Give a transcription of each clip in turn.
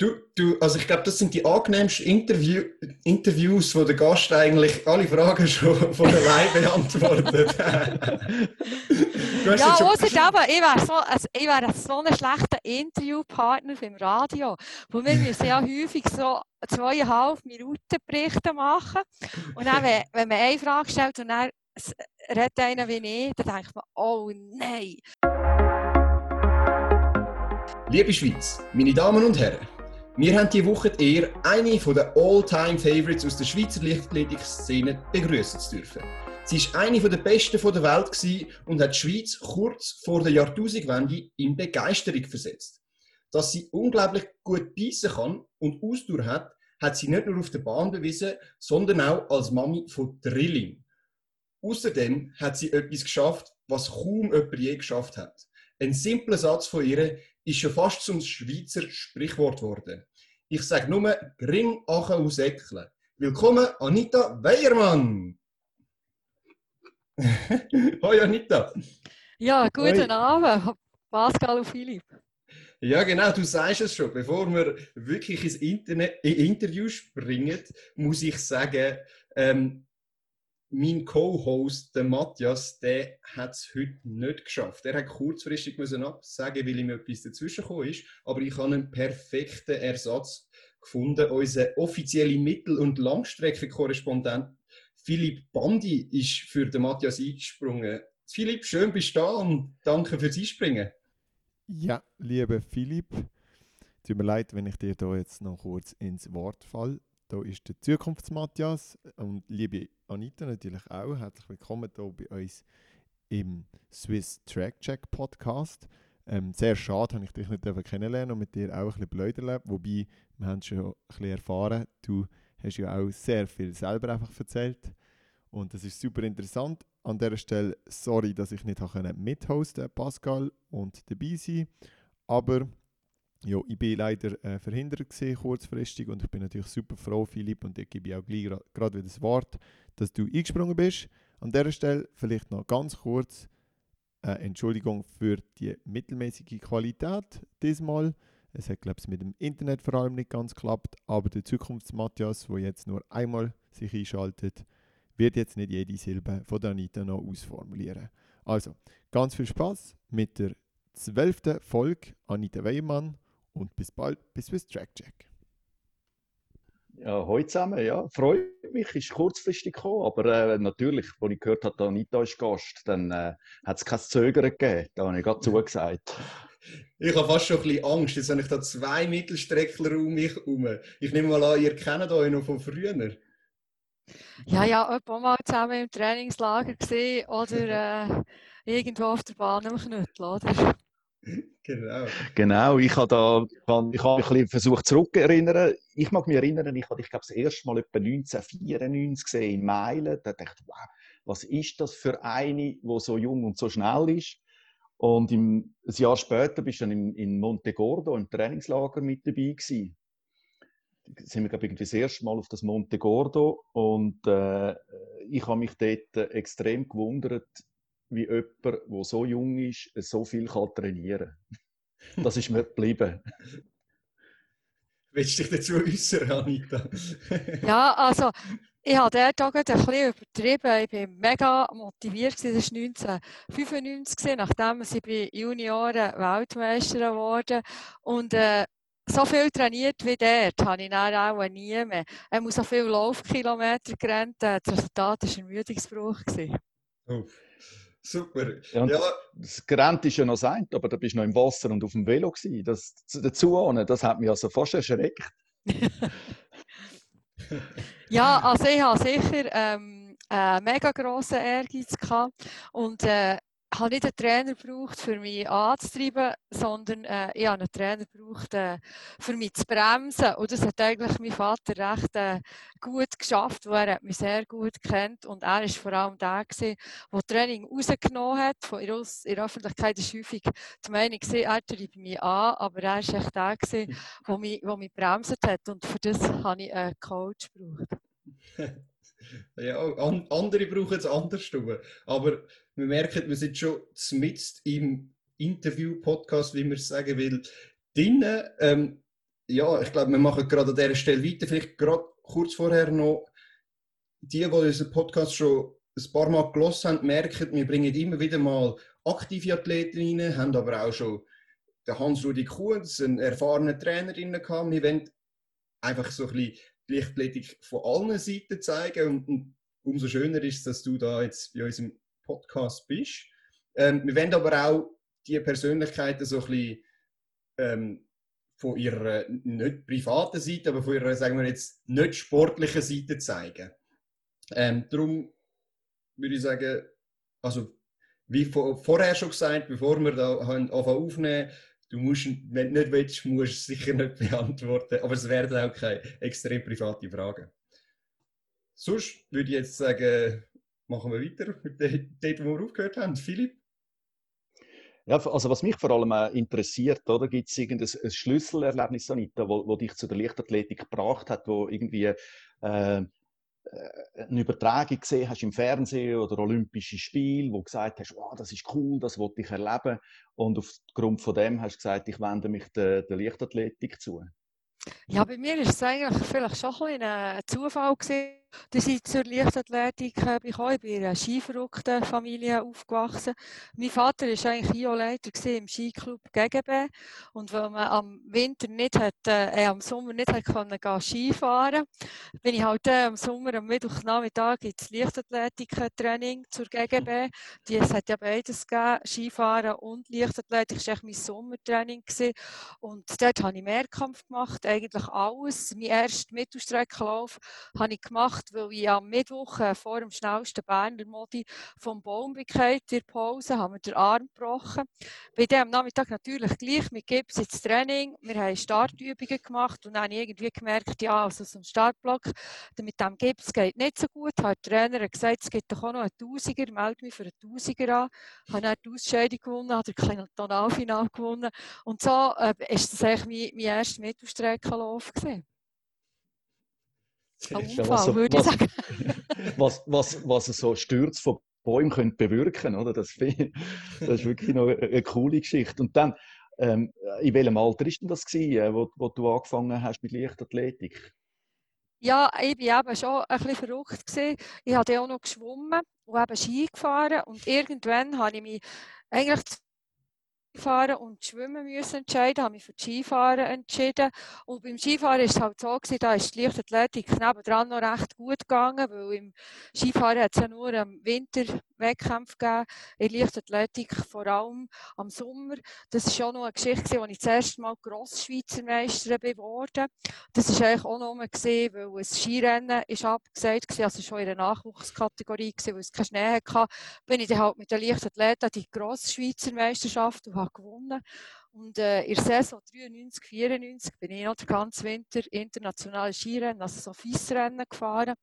Du, du, also ich glaube, das sind die angenehmsten Interview, Interviews, wo der Gast eigentlich alle Fragen schon von allein beantwortet. ja, außer aber, ich wäre so, also ich wär so ein schlechter Interviewpartner beim Radio, wo wir müssen ja häufig so zweieinhalb Minuten Berichte machen und dann, wenn, wenn man eine Frage stellt und dann redet einer wie ich, dann denkt man, oh nein. Liebe Schweiz, meine Damen und Herren, wir haben diese Woche die Ehre, eine der All-Time-Favorites aus der Schweizer Leichtathletik-Szene begrüßen zu dürfen. Sie war eine der besten der Welt und hat die Schweiz kurz vor der Jahrtausendwende in Begeisterung versetzt. Dass sie unglaublich gut beißen kann und Ausdauer hat, hat sie nicht nur auf der Bahn bewiesen, sondern auch als Mami von Drilling. Außerdem hat sie etwas geschafft, was kaum jemand je geschafft hat. Ein simpler Satz von ihr ist schon fast zum Schweizer Sprichwort geworden. Ich sage nur Gring Ache aus Ecklen. Willkommen, Anita Weiermann! Hoi Anita! Ja, guten Hoi. Abend, Pascal und Philipp. Ja, genau, du sagst es schon. Bevor wir wirklich ins Internet, in Interview springen, muss ich sagen, ähm, mein Co-Host, der Matthias, der hat es heute nicht geschafft. Er hat kurzfristig müssen absagen, weil ihm etwas dazwischen gekommen ist. Aber ich habe einen perfekten Ersatz gefunden. Unser offizieller Mittel- und Langstreckenkorrespondent Philipp Bandi ist für den Matthias eingesprungen. Philipp, schön bist du da und danke fürs Einspringen. Ja, lieber Philipp, tut mir leid, wenn ich dir da jetzt noch kurz ins Wort falle. Da ist der Zukunfts-Matthias und liebe Anita natürlich auch. Herzlich willkommen hier bei uns im Swiss Track Check Podcast. Ähm, sehr schade, habe ich dich nicht kennenlernen und mit dir auch ein bisschen blöd erlebt. Wobei, wir haben schon ein bisschen erfahren, du hast ja auch sehr viel selber einfach erzählt. Und das ist super interessant. An dieser Stelle, sorry, dass ich nicht mithosten konnte, Pascal, und dabei sein. Aber ja, ich bin leider äh, verhindert gewesen, kurzfristig und ich bin natürlich super froh, Philipp, und ich gebe auch gleich gerade wieder das Wort, dass du eingesprungen bist. An dieser Stelle vielleicht noch ganz kurz äh, Entschuldigung für die mittelmäßige Qualität diesmal. Es hat, glaube ich, mit dem Internet vor allem nicht ganz geklappt, aber der Zukunfts-Matthias, der jetzt nur einmal sich einschaltet, wird jetzt nicht jede Silbe von der Anita noch ausformulieren. Also, ganz viel Spaß mit der zwölften Folge Anita Weimann und bis bald bis Swiss Track Check. Ja, heute zusammen, ja. Freut mich, ist kurzfristig gekommen, aber äh, natürlich, als ich gehört habe, Anita ist Gast, dann äh, hat es kein Zögern gegeben. Da habe ich gerade zugesagt. Ich habe fast schon ein bisschen Angst. Jetzt habe ich da zwei Mittelstreckler um mich herum. Ich nehme mal an, ihr kennt euch noch von früher. Ja, ja, ein paar Mal zusammen im Trainingslager gesehen oder äh, irgendwo auf der Bahn am Knüttel, oder? Genau. Genau, ich habe da, ich habe mich ein versucht zurückzuerinnern. Ich mag mich erinnern, ich habe, ich glaube, das erste Mal etwa 1994 gesehen in Meilen. Da dachte ich, wow, was ist das für eine, die so jung und so schnell ist? Und im, ein Jahr später bist du dann in, in Montegordo im Trainingslager mit dabei gewesen. Da sind wir, glaube ich, das erste Mal auf das Montegordo und äh, ich habe mich dort extrem gewundert, wie jemand, der so jung ist, so viel kann trainieren kann. Das ist mir geblieben. Willst du dich dazu äußern, Anita? ja, also ich habe dort auch ein bisschen übertrieben. Ich war mega motiviert. Das war 1995, nachdem ich bei Junioren Weltmeister geworden Und äh, so viel trainiert wie dort habe ich dann auch nie mehr. Er muss so viele Laufkilometer gerannt. Das Resultat war ein Ermüdungsbruch. Oh. Super. Ja, ja. Das Gerät ist ja noch sein, aber da bist du noch im Wasser und auf dem Velo gewesen. Das dazu das hat mich also fast erschreckt. ja, also ich habe sicher ähm, einen mega grossen Ehrgeiz gehabt und äh, habe nicht einen Trainer gebraucht, für mich anzutreiben, sondern äh, ich habe einen Trainer gebraucht, äh, für mich zu bremsen. Und das hat eigentlich mein Vater recht äh, gut geschafft, weil er hat mich sehr gut kennt und er ist vor allem der gewesen, der Training rausgenommen hat. Von in der Öffentlichkeit ist häufig die Meinung er treibt mich an, aber er ist echt der gewesen, der mich, der mich bremset hat und für das habe ich einen Coach gebraucht. Ja, an, andere brauchen es anders. Aber wir merken, wir sind schon mitten im Interview-Podcast, wie man es sagen will, drinnen. Ähm, ja, ich glaube, wir machen gerade an dieser Stelle weiter. Vielleicht gerade kurz vorher noch, die, die unseren Podcast schon ein paar Mal gelost haben, merken, wir bringen immer wieder mal aktive Athleten rein, haben aber auch schon den Hans-Rudi Kuhns, einen erfahrenen Trainer drin gehabt. Wir wollen einfach so ein bisschen die Lichtathletik von allen Seiten zeigen und, und umso schöner ist dass du da jetzt bei unserem Podcast bist. Ähm, wir wollen aber auch die Persönlichkeiten so ein bisschen ähm, von ihrer nicht privaten Seite, aber von ihrer, sagen wir jetzt, nicht sportlichen Seite zeigen. Ähm, darum würde ich sagen, also wie vorher schon gesagt, bevor wir da anfangen aufnehmen, du musst, wenn du nicht willst, musst du es sicher nicht beantworten, aber es werden auch keine extrem private Fragen. Sonst würde ich jetzt sagen, machen wir weiter mit dem, wo wir aufgehört haben. Philipp? Ja, also was mich vor allem interessiert, oder gibt es irgendein Schlüsselerlebnis, Anita, wo, wo dich zu der Leichtathletik gebracht hat, wo irgendwie äh, äh, eine Übertragung gesehen hast im Fernsehen oder Olympische Spiele, wo gesagt hast, wow, das ist cool, das wollte ich erleben. Und aufgrund von dem hast du gesagt, ich wende mich der, der Leichtathletik zu. Ja, bei mir war es eigentlich vielleicht schon ein, ein Zufall gewesen, dass ich zur Leichtathletik äh, gekommen. Ich bin in einer skiverrückten Familie aufgewachsen. Mein Vater war eigentlich IO-Leiter im Skiclub GGB. Und weil man am Winter nicht hat, äh, am Sommer nicht hat gehen Skifahren bin ich halt äh, am Sommer, am Mittwochnachmittag ins Leichtathletik-Training zur GGB. Es hat ja beides gegeben, Skifahren und Leichtathletik. Das war mein Sommertraining. Gewesen. Und dort habe ich Mehrkampf gemacht, eigentlich alles. Mein erster Mittelstreckenlauf habe ich gemacht gemacht, weil ich am Mittwoch äh, vor dem schnellsten Berner Modi vom Baum bekam, in Pause, haben wir den Arm gebrochen. Bei dem Nachmittag natürlich gleich mit Gips ins Training. Wir haben Startübungen gemacht und dann habe ich irgendwie gemerkt, ja, also so ein Startblock mit dem Gips geht nicht so gut. Hat der Trainer gesagt, es gibt doch auch noch einen Tausiger, melde mich für einen Tausiger an. Habe dann die Ausscheidung gewonnen, habe den Tonalfinal gewonnen. Und so äh, das eigentlich mein, mein erster Mittelstreckenlauf gewesen. Unfall, was, würde ich sagen. was, was, was so Stürze von Bäumen können bewirken oder? Das, das ist wirklich noch eine, coole Geschichte. Und dann, ähm, in welchem Alter war denn das, gewesen, äh, wo, wo du angefangen hast mit Leichtathletik? Ja, ich war eben schon ein bisschen verrückt. Gewesen. Ich habe auch noch geschwommen und eben Ski gefahren. Und irgendwann habe ich mich eigentlich Fahren und Schwimmen müssen entscheiden, habe mich für Skifahren entschieden. Und beim Skifahren war es halt so, gewesen, da ist die Leichtathletik nebendran noch recht gut gegangen, weil im Skifahren hat es ja nur im Winter Wettkämpfe gegeben, in Leichtathletik vor allem am Sommer. Das war schon noch eine Geschichte, als ich das erste Mal Grossschweizer Meisterin geworden Das war eigentlich auch noch gesehen, weil ein Skirennen ist abgesagt war, also schon in der Nachwuchskategorie, weil es keinen Schnee hatte. Bin ich dann halt mit den Leichtathleten die Grossschweizer Meisterschaft und habe gewonnen. Und äh, in der Saison 93, 94 bin ich noch den ganzen Winter internationale Skirennen, also so Fissrennen gefahren.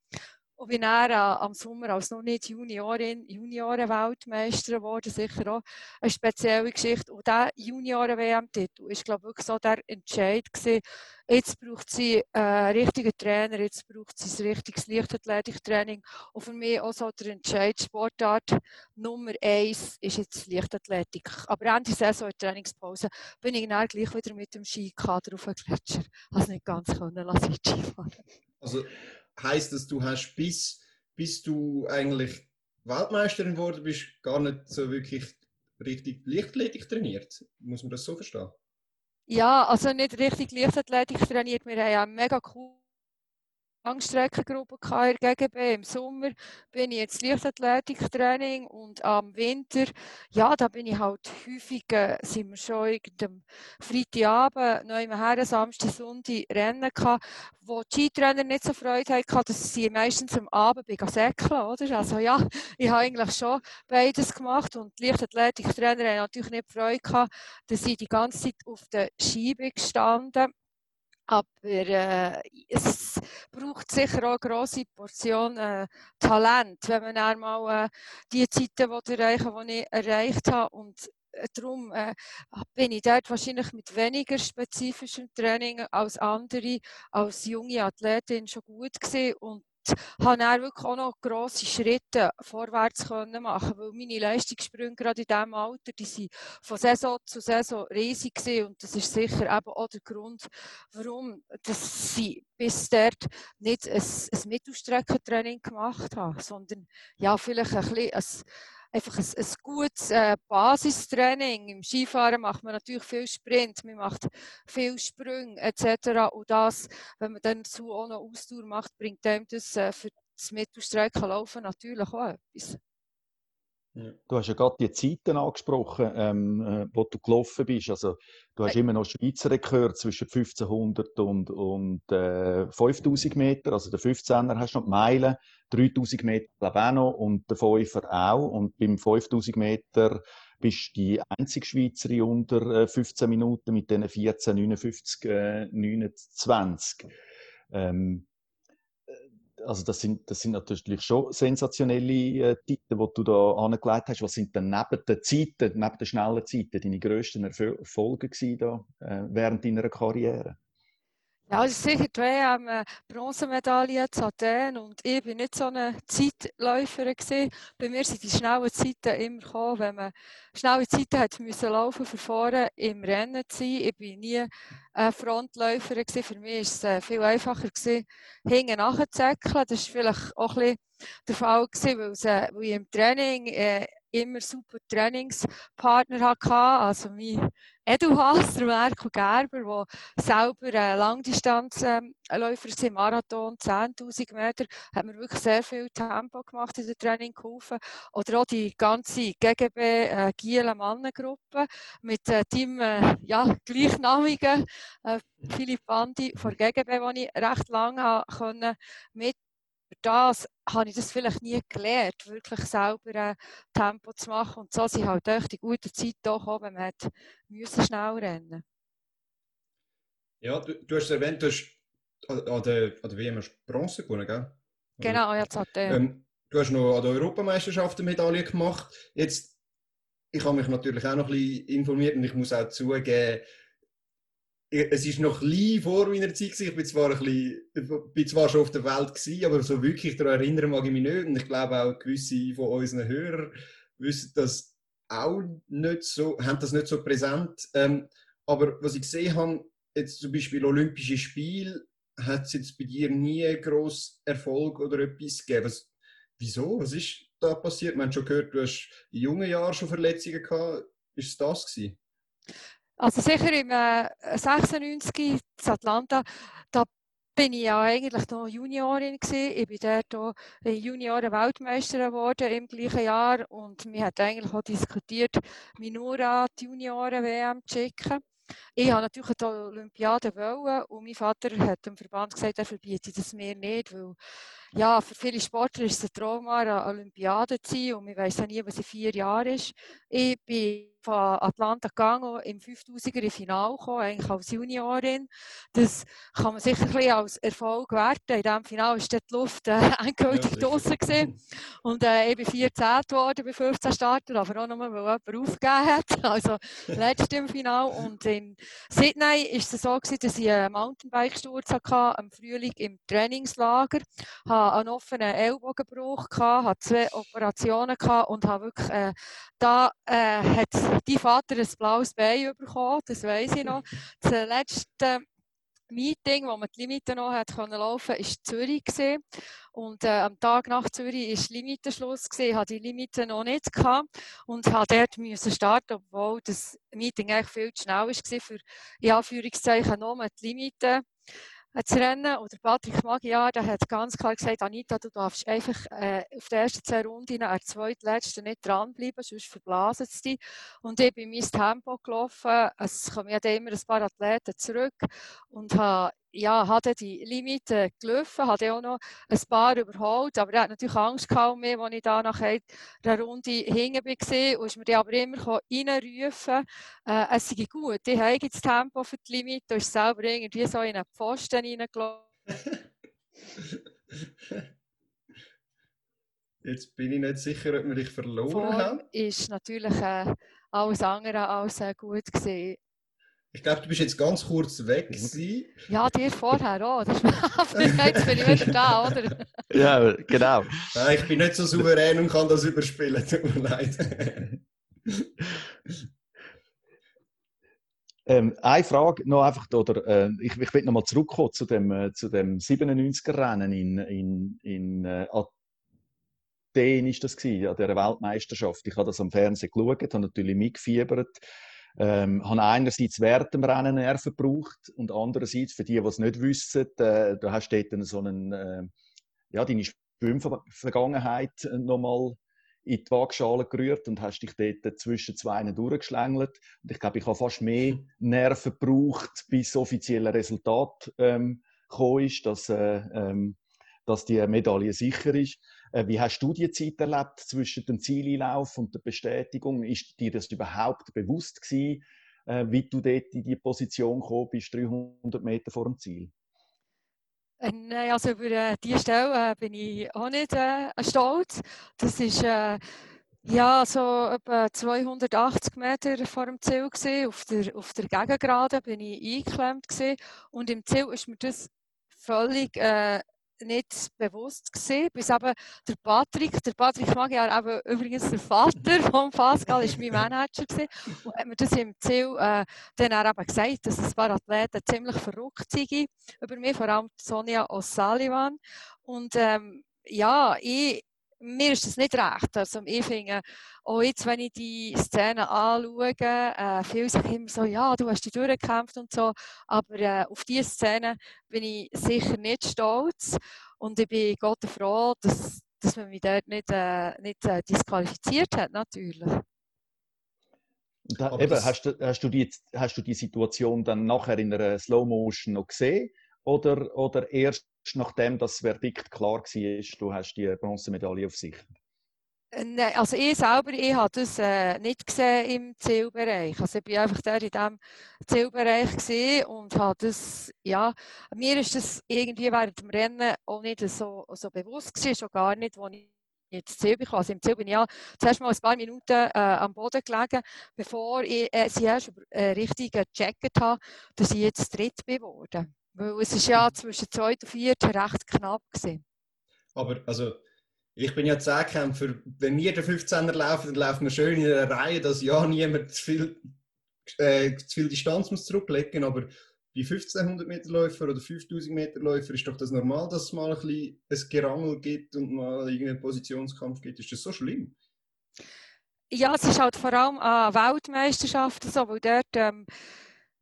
Und bin dann äh, am Sommer als noch nicht Juniorin, Junioren-Weltmeister geworden. Sicher auch eine spezielle Geschichte. Und dieser Junioren-WM-Titel war, glaube ich, wirklich so der Entscheid gewesen. Jetzt braucht sie einen richtigen Trainer, jetzt braucht sie ein richtiges Leichtathletiktraining. Und für mich auch so der Entscheid, Sportart Nummer eins ist jetzt Leichtathletik. Aber Ende Saison, in Trainingspause, bin ich dann gleich wieder mit dem Skikader auf den Gletscher. Also nicht ganz können lassen, Skifahren. Also heißt das, du hast bis, bis du eigentlich Weltmeisterin geworden bist, gar nicht so wirklich richtig Leichtathletik trainiert? Muss man das so verstehen? Ja, also nicht richtig Leichtathletik trainiert. Wir haben ja mega cool Langstreckengruppe in GGB. Im Sommer bin ich jetzt Leichtathletiktraining und am Winter, ja, da bin ich halt häufig, äh, sind wir schon irgendeinem Freitagabend, immer her, Samstag, Sonntag Rennen gehabt, wo die Skitrainer nicht so Freude hatten, dass sie meistens am Abend säckeln, oder? Also ja, ich habe eigentlich schon beides gemacht und die Leichtathletiktrainer haben natürlich nicht Freude gehabt, dass ich die ganze Zeit auf der Ski bin gestanden aber äh, es braucht sicher auch grosse Portion äh, Talent, wenn man einmal äh, die Zeiten erreichen will, die ich erreicht habe. Und äh, darum äh, bin ich dort wahrscheinlich mit weniger spezifischem Training als andere, als junge Athletin schon gut gewesen. Und habe dann wirklich auch noch grosse Schritte vorwärts können machen, weil meine Leistungssprünge gerade in diesem Alter, die sind von Saison zu Saison riesig gewesen und das ist sicher eben auch der Grund, warum dass sie bis dort nicht ein, ein Mittelstreckentraining gemacht haben, sondern ja vielleicht ein bisschen ein einfach ein, ein gutes äh, Basistraining. Im Skifahren macht man natürlich viel Sprint, man macht viel Sprünge etc. Und das, wenn man dann auch noch Ausdauer macht, bringt einem das äh, für das Mittelstreckenlaufen natürlich auch etwas. Du hast ja gerade die Zeiten angesprochen, ähm, äh, wo du gelaufen bist. Also, du hast immer noch Schweizer Rekord zwischen 1500 und, und äh, 5000 Meter. Also, der 15er hast du noch die Meilen, 3000 Meter glaube auch noch und der 5er auch. Und beim 5000 Meter bist du die einzige Schweizerin unter 15 äh, Minuten mit diesen 14, 59, äh, 29. Ähm, also das sind, das sind natürlich schon sensationelle äh, Titel, die du da angelegt hast. Was sind denn neben den Zeiten, neben den schnellen Zeiten, deine grössten Erfolge da, äh, während deiner Karriere? Ja, ist sicher die WM äh, Bronzemedaille zu Athen und ich bin nicht so eine Zeitläuferin gewesen. Bei mir sind die schnellen Zeiten immer gekommen, wenn man schnelle Zeiten hat müssen laufen, vorne im Rennen zu sein. Ich bin nie eine Frontläuferin gewesen. Für mich ist es äh, viel einfacher gewesen, hinten nachzuzäckeln. Das ist vielleicht auch ein bisschen der Fall gewesen, weil, äh, weil ich im Training äh, immer super Trainingspartner hatte. Also mein Eduhas, der Marco Gerber, der selber äh, Langdistanzläufer ist, Marathon, 10.000 Meter, hat mir wirklich sehr viel Tempo gemacht in der Training geholfen. Oder auch die ganze GGB äh, Giele Mannengruppe mit äh, Team äh, ja, gleichnamigen äh, Philipp Bandi von GGB, wo ich recht lange mit für das habe ich das vielleicht nie gelernt, wirklich selber ein Tempo zu machen. Und so sind halt echt die gute Zeit da gekommen, man müssen schnell rennen Ja, du, du hast erwähnt, du hast an der, an der WM Bronze gewonnen, gell? Genau, ja, das ähm, Du hast noch an der Europameisterschaft eine Medaille gemacht. Jetzt, ich habe mich natürlich auch noch ein bisschen informiert und ich muss auch zugeben, es ist noch ein vor meiner Zeit. Ich bin zwar, ein bisschen, bin zwar schon auf der Welt, gewesen, aber so wirklich daran erinnern mag ich mich nicht. Und ich glaube auch gewisse von unseren Hörern wissen das auch nicht so, haben das nicht so präsent. Ähm, aber was ich gesehen habe, jetzt zum Beispiel Olympische Spiele, hat es jetzt bei dir nie groß Erfolg oder etwas gegeben. Was, wieso? Was ist da passiert? Man hat schon gehört, du hast in jungen Jahren schon Verletzungen gehabt. Ist es das gewesen? Also sicher im äh, 96 in Atlanta, da bin ich ja eigentlich noch Juniorin gewesen. Ich bin dort Junioren-Weltmeisterin geworden im gleichen Jahr und wir hat eigentlich auch diskutiert, mich nur an die Junioren-WM zu schicken. Ich habe natürlich die Olympiade wollen und mein Vater hat dem Verband gesagt, er verbietet das mir nicht, weil ja, für viele Sportler ist es ein Trauma, eine Olympiade zu sein und wir wissen ja nie, was in vier Jahren ist. Ich bin von Atlanta gegangen, im 5000er im Finale gekommen, eigentlich als Juniorin. Das kann man sicher ein als Erfolg werten. In diesem Finale war die Luft äh, endgültig ja, draussen. Gewesen. Und äh, ich bin 14 geworden bei 15 Starter, aber auch nur, weil jemand aufgegeben hat. Also letztes im Finale. Und in Sydney war es so, gewesen, dass ich einen Mountainbike-Sturz hatte, im Frühling im Trainingslager. Ich hatte einen offenen Ellbogenbruch, hatte zwei Operationen und habe wirklich, äh, da äh, hat dein Vater ein blaues Bein bekommen, das weiß ich noch. Das letzte Meeting, wo man die Limite noch hat können laufen, war Zürich und äh, am Tag nach Zürich war Limitenschluss. Ich hatte die Limite noch nicht gehabt und musste dort müssen starten, obwohl das Meeting eigentlich viel zu schnell war für in Anführungszeichen nur die Limite zu rennen. Und der Patrick Magyar der hat ganz klar gesagt, Anita, du darfst einfach äh, auf der ersten zwei Runden, der zweitletzten nicht dranbleiben, sonst verblasen sie dich. Und ich bin mein Tempo gelaufen. Es kommen ja immer ein paar Athleten zurück und habe ja, hat die Limite gelaufen, hat auch noch ein paar überholt, aber er hat natürlich Angst gehabt mir, als ich da nachher der Runde hängen war und ist mir die aber immer reinrufen, äh, es sei gut, ich habe das Tempo für die Limite und ist selber irgendwie so in einen Pfosten reingelaufen. Jetzt bin ich nicht sicher, ob wir dich verloren Form haben. ist natürlich äh, alles andere als äh, gut gesehen. Ich glaube, du bist jetzt ganz kurz weg gewesen. Ja, dir vorher auch. Das ist, da, oder? Ja, genau. Nein, ich bin nicht so souverän und kann das überspielen. Tut mir leid. Ähm, eine Frage noch einfach, oder äh, ich, ich will noch mal zurückkommen zu dem, äh, zu dem 97er-Rennen in, in, in äh, Athen ist das gewesen, an der Weltmeisterschaft. Ich habe das am Fernsehen geschaut, habe natürlich mitgefiebert, ähm, habe einerseits während dem Rennen Nerven gebraucht und andererseits, für die, die es nicht wissen, äh, du hast dort so einen, äh, ja, deine Schwimmvergangenheit nochmal in die Waagschale gerührt und hast dich dort zwischen zwei durchgeschlängelt. Und ich glaube, ich habe fast mehr Nerven gebraucht, bis das offizielle Resultat ähm, gekommen ist, dass, äh, ähm, dass die Medaille sicher ist. Äh, wie hast du die Zeit erlebt zwischen dem Zieleinlauf und der Bestätigung? Ist dir das überhaupt bewusst gewesen, äh, wie du dort in die Position gekommen bist, 300 Meter vor dem Ziel? Äh, nein, also über diese Stelle bin ich auch nicht äh, stolz. Das ist äh, ja so etwa 280 Meter vor dem Ziel gewesen. Auf der, auf der Gegengerade bin ich eingeklemmt gewesen. und im Ziel ist mir das völlig äh, nicht bewusst gewesen, bis eben der Patrick, der Patrick Magyar, eben übrigens der Vater von Pascal, ist mein Manager gewesen, und hat mir das im Ziel äh, dann auch eben gesagt, dass ein paar Athleten ziemlich verrückt sind über mich, vor allem Sonja O'Sullivan. Und ähm, ja, ich, mir ist das nicht recht. Also ich finde, auch jetzt, wenn ich die Szene anschaue, äh, viele sagen immer so, ja, du hast dich durchgekämpft und so, aber äh, auf diese Szene bin ich sicher nicht stolz und ich bin Gott froh, dass, dass man mich dort nicht, äh, nicht äh, disqualifiziert hat, natürlich. Da, eben, hast, du, hast, du die, hast du die Situation dann nachher in einer Slow Motion noch gesehen oder, oder erst nachdem das Verdikt klar war, du hast die Bronzemedaille auf sich? Äh, nein, also ich selber, ich habe das äh, nicht gesehen im Zielbereich. Also ich war einfach der in diesem Zielbereich und habe das, ja, mir ist das irgendwie während dem Rennen auch nicht so, so bewusst gewesen, schon gar nicht, als ich ins Ziel bekam. Also im Ziel bin ich ja zuerst mal ein paar Minuten äh, am Boden gelegen, bevor ich äh, sie erst äh, richtig gecheckt habe, dass ich jetzt dritt bin geworden. Weil es ist ja zwischen zweit und viert recht knapp gewesen. Aber also, ich bin ja Zehnkämpfer. Wenn wir den 15er laufen, dann laufen wir schön in einer Reihe, dass ja niemand zu viel, äh, zu viel Distanz muss zurücklegen Aber bei 1500 Meter Läufer oder 5000 Meter Läufer ist doch das normal, dass es mal ein bisschen ein Gerangel gibt und mal irgendeinen Positionskampf gibt. Ist das so schlimm? Ja, es ist halt vor allem an Weltmeisterschaften so, weil dort ähm,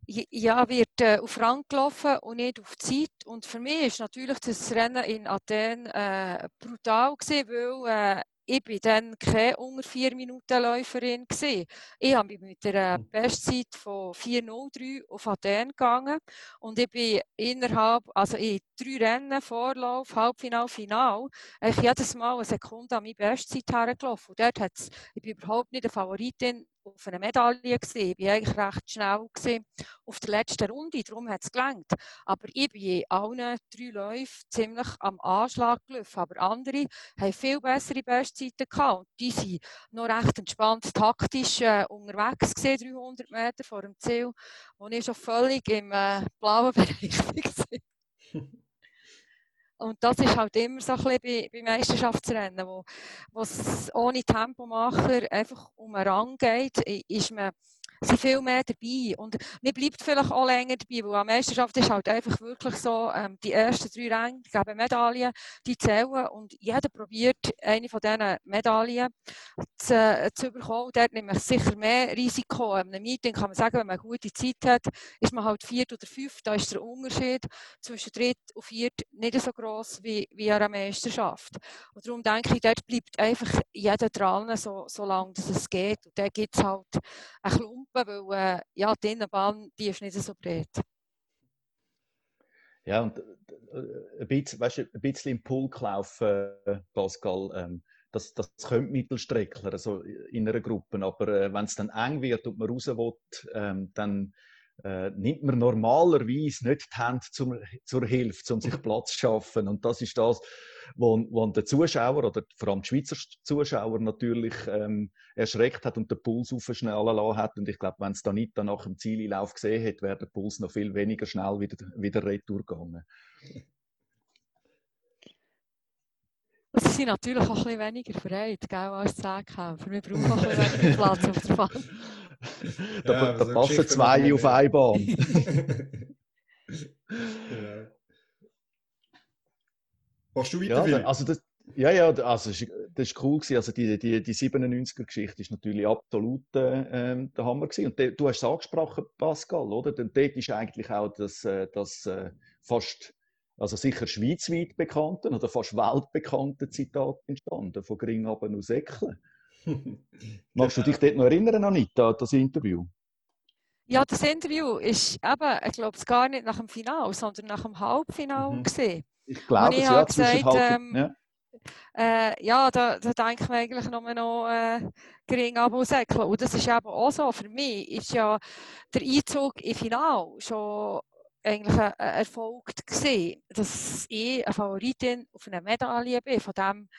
ja, wird äh, auf Rang gelaufen und nicht auf Zeit. Und für mich ist natürlich das Rennen in Athen äh, brutal gewesen, weil äh, ich bin dann keine unter 4 Minuten Läuferin gewesen. Ich habe mich mit der hm. Bestzeit von 4.03 auf Athen gegangen und ich bin innerhalb, also in drei Rennen, Vorlauf, Halbfinal, Final, ich jedes Mal eine Sekunde an meine Bestzeit hergelaufen. Und dort hat's, ich bin überhaupt nicht eine Favoritin auf eine Medaille gesehen. Ich war eigentlich recht schnell gewesen auf der letzten Runde, darum hat es gelangt. Aber ich bin in allen drei Läufen ziemlich am Anschlag gelaufen. Aber andere haben viel bessere Bestzeiten gehabt. Und die sind noch recht entspannt taktisch äh, unterwegs gewesen, 300 Meter vor dem Ziel, wo ich schon völlig im äh, blauen Bereich war. Und das ist halt immer so ein bisschen bei, bei Meisterschaftsrennen, wo es ohne Tempomacher einfach um einen Rang geht, ist man sind viel mehr dabei. Und man bleibt vielleicht auch länger dabei, weil an Meisterschaft ist halt einfach wirklich so, ähm, die ersten drei Ränge geben Medaillen, die zählen und jeder probiert, eine von diesen Medaillen zu, äh, zu bekommen. Dort nimmt man sicher mehr Risiko. In einem Meeting kann man sagen, wenn man eine gute Zeit hat, ist man halt viert oder fünft. Da ist der Unterschied zwischen dritt und viert nicht so groß wie, wie an einer Meisterschaft. Und darum denke ich, dort bleibt einfach jeder dran, so, so lange es geht. Und dann gibt es halt einen Klumpen weil äh, ja, die Innenbahn die ist nicht so breit. Ja, und äh, ein bisschen, weißt, ein bisschen im Pulk laufen, Pascal, ähm, das, das können Mittelstreckler also in einer Gruppe, aber äh, wenn es dann eng wird und man raus will, ähm, dann äh, nimmt man normalerweise nicht die Hände zum, zur Hilfe, um sich Platz zu schaffen. Und das ist das, wo, wo der Zuschauer oder vor allem die Schweizer Zuschauer natürlich ähm, erschreckt hat und den Puls aufschnellen lassen hat. Und ich glaube, wenn es dann nicht nach dem Zieleinlauf gesehen hätte, wäre der Puls noch viel weniger schnell wieder, wieder retour gegangen. Sie sind natürlich auch ein bisschen weniger bereit, gell, als Zehnkämpfer. Wir brauchen auch ein bisschen weniger Platz auf der Bahn. da, ja, da passen zwei auf eine Bahn. genau. Machst du weiter, ja, also das, ja, ja, also das war cool. Gewesen. Also die, die, die 97er-Geschichte ist natürlich absolut äh, der Hammer. Gewesen. Und de, du hast es angesprochen, Pascal, oder? Denn dort ist eigentlich auch das, äh, das äh, fast, also sicher schweizweit bekannte oder fast weltbekannte Zitat entstanden von Gringhaben aus Ecklen. Magst du dich dort noch erinnern, Anita, an das Interview? Ja, das Interview ist eben, ich glaube, gar nicht nach dem Final, sondern nach dem Halbfinal mhm. gesehen. Ich glaube, es ja, gesagt, ähm, ja. Äh, ja, da, da denke ich mir eigentlich nur noch äh, gering ab und. Und das ist eben auch so. Für mich ist ja der Einzug im Final schon eigentlich ein, ein Erfolg gesehen, dass ich eine Favoritin auf einer Medaille bin. Von dem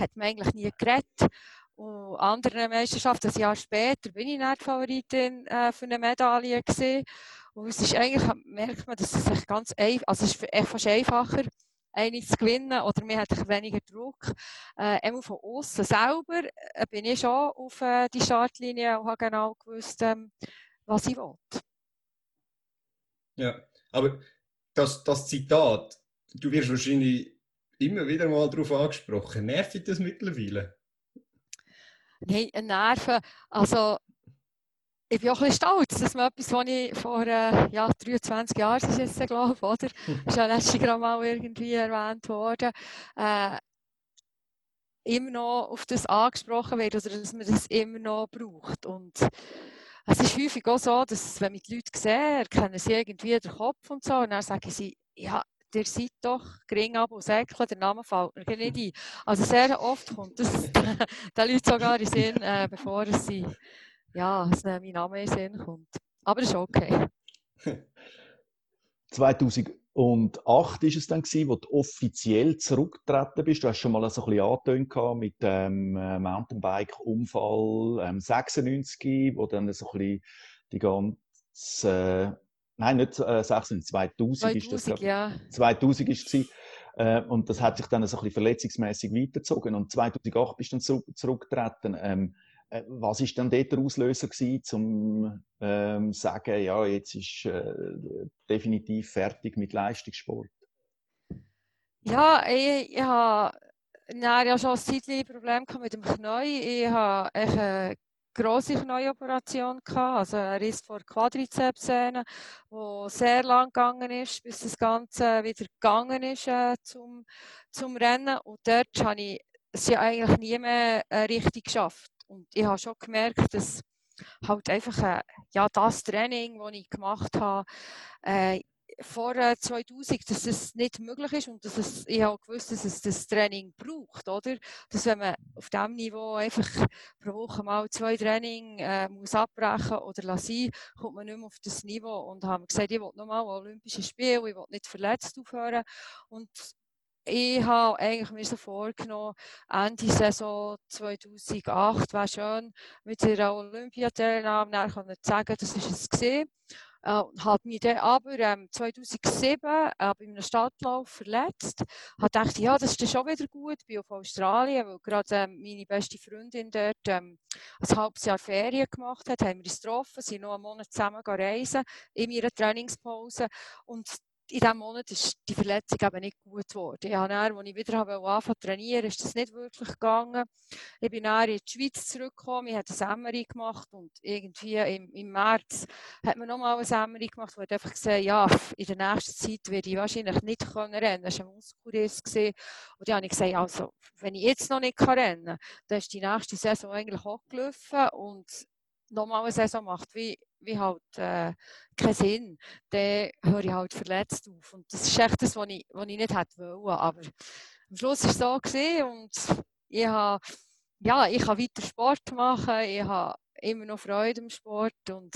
hat man eigentlich nie geredet. Und andere Meisterschaften, ein Jahr später, bin ich nicht Favoritin äh, für eine Medaille gesehen. Und es ist eigentlich, merkt man, dass es sich ganz einfach, also es ist fast einfacher, eine zu gewinnen oder mir hat weniger Druck. Äh, von außen selber äh, bin ich schon auf äh, die Startlinie und habe genau gewusst, ähm, was ich will. Ja, aber das, das Zitat, du wirst wahrscheinlich immer wieder mal darauf angesprochen. Nervt das mittlerweile? Nein, Nerven. Also, ich bin auch ein bisschen stolz, dass man etwas, was ich vor äh, ja, 23 Jahren ist jetzt, glaube ich, oder? ist ja letztes Jahr mal irgendwie erwähnt worden. Äh, immer noch auf das angesprochen wird oder dass man das immer noch braucht. Und es ist häufig auch so, dass wenn man die Leute sehen, erkennen sie irgendwie den Kopf und so und dann sagen sie, ja, ihr seid doch gering ab und säckle, der Name fällt mir nicht ein. Also sehr oft kommt das den Leuten sogar in Sinn, äh, bevor sie ja, dass mein Name in Sinn kommt. Aber das ist okay. 2008 ist es dann gewesen, wo du offiziell zurückgetreten bist. Du hast schon mal so ein bisschen angetönt mit dem ähm, Mountainbike-Unfall ähm, 96, wo dann so ein bisschen die ganze, äh, nein, nicht äh, 96, 2000, 2000 ist das. Ja. 2000 ist es äh, und das hat sich dann so ein bisschen verletzungsmäßig weitergezogen. Und 2008 bist du dann zurückgetreten. Ähm, äh, was ist dann dort der Auslöser gewesen, um ähm, sagen, ja, jetzt ist äh, definitiv fertig mit Leistungssport? Ja, ich, ich habe ja schon ein Zeitchen Problem mit dem Knie. Ich habe grosse Knieoperation gehabt, also ein Riss vor Quadrizepssehne, wo sehr lang gegangen ist, bis das Ganze wieder gegangen ist äh, zum, zum Rennen. Und dort habe ich es ja eigentlich nie mehr äh, richtig geschafft. Und ich habe schon gemerkt, dass halt einfach äh, ja, das Training, das ich gemacht habe, äh, vor 2000, dass es nicht möglich ist und dass es, ich habe gewusst, dass es das Training braucht, oder? Dass wenn man auf diesem Niveau einfach pro Woche mal zwei Training äh, muss abbrechen oder lassen, kommt man nicht mehr auf das Niveau und haben gesagt, ich will nochmal Olympische Spiele, ich will nicht verletzt aufhören und ich habe eigentlich mir so vorgenommen, Ende Saison 2008 wäre schön mit der Olympiateilnahme dann sagen, das ist es gesehen. Äh, habe mich dann aber ähm, 2007 äh, bei einem Stadtlauf verletzt. Habe gedacht, ja, das ist schon wieder gut. Ich bin auf Australien, weil gerade ähm, meine beste Freundin dort ähm, ein halbes Jahr Ferien gemacht hat. Haben wir uns getroffen, sind noch einen Monat zusammen reisen in ihrer Trainingspause. Und in diesem Monat ist die Verletzung eben nicht gut geworden. Habe dann, als ich wieder anfangen zu trainieren, ist das nicht wirklich gegangen. Ich bin dann in die Schweiz zurückgekommen, ich habe ein MRI gemacht und irgendwie im, im März hat man nochmal ein MRI gemacht, wo ich einfach gesehen ja, in der nächsten Zeit werde ich wahrscheinlich nicht können rennen. Das war ein Muskelriss. Und dann habe ich gesagt, also, wenn ich jetzt noch nicht rennen kann, dann ist die nächste Saison eigentlich auch gelaufen und nochmal eine Saison macht, wie, wie halt äh, keinen Sinn, dann höre ich halt verletzt auf. Und das ist echt das, was ich, was ich nicht hätte wollen. Aber am Schluss war es so gewesen und ich habe, ja, ich kann weiter Sport machen, ich habe immer noch Freude am Sport und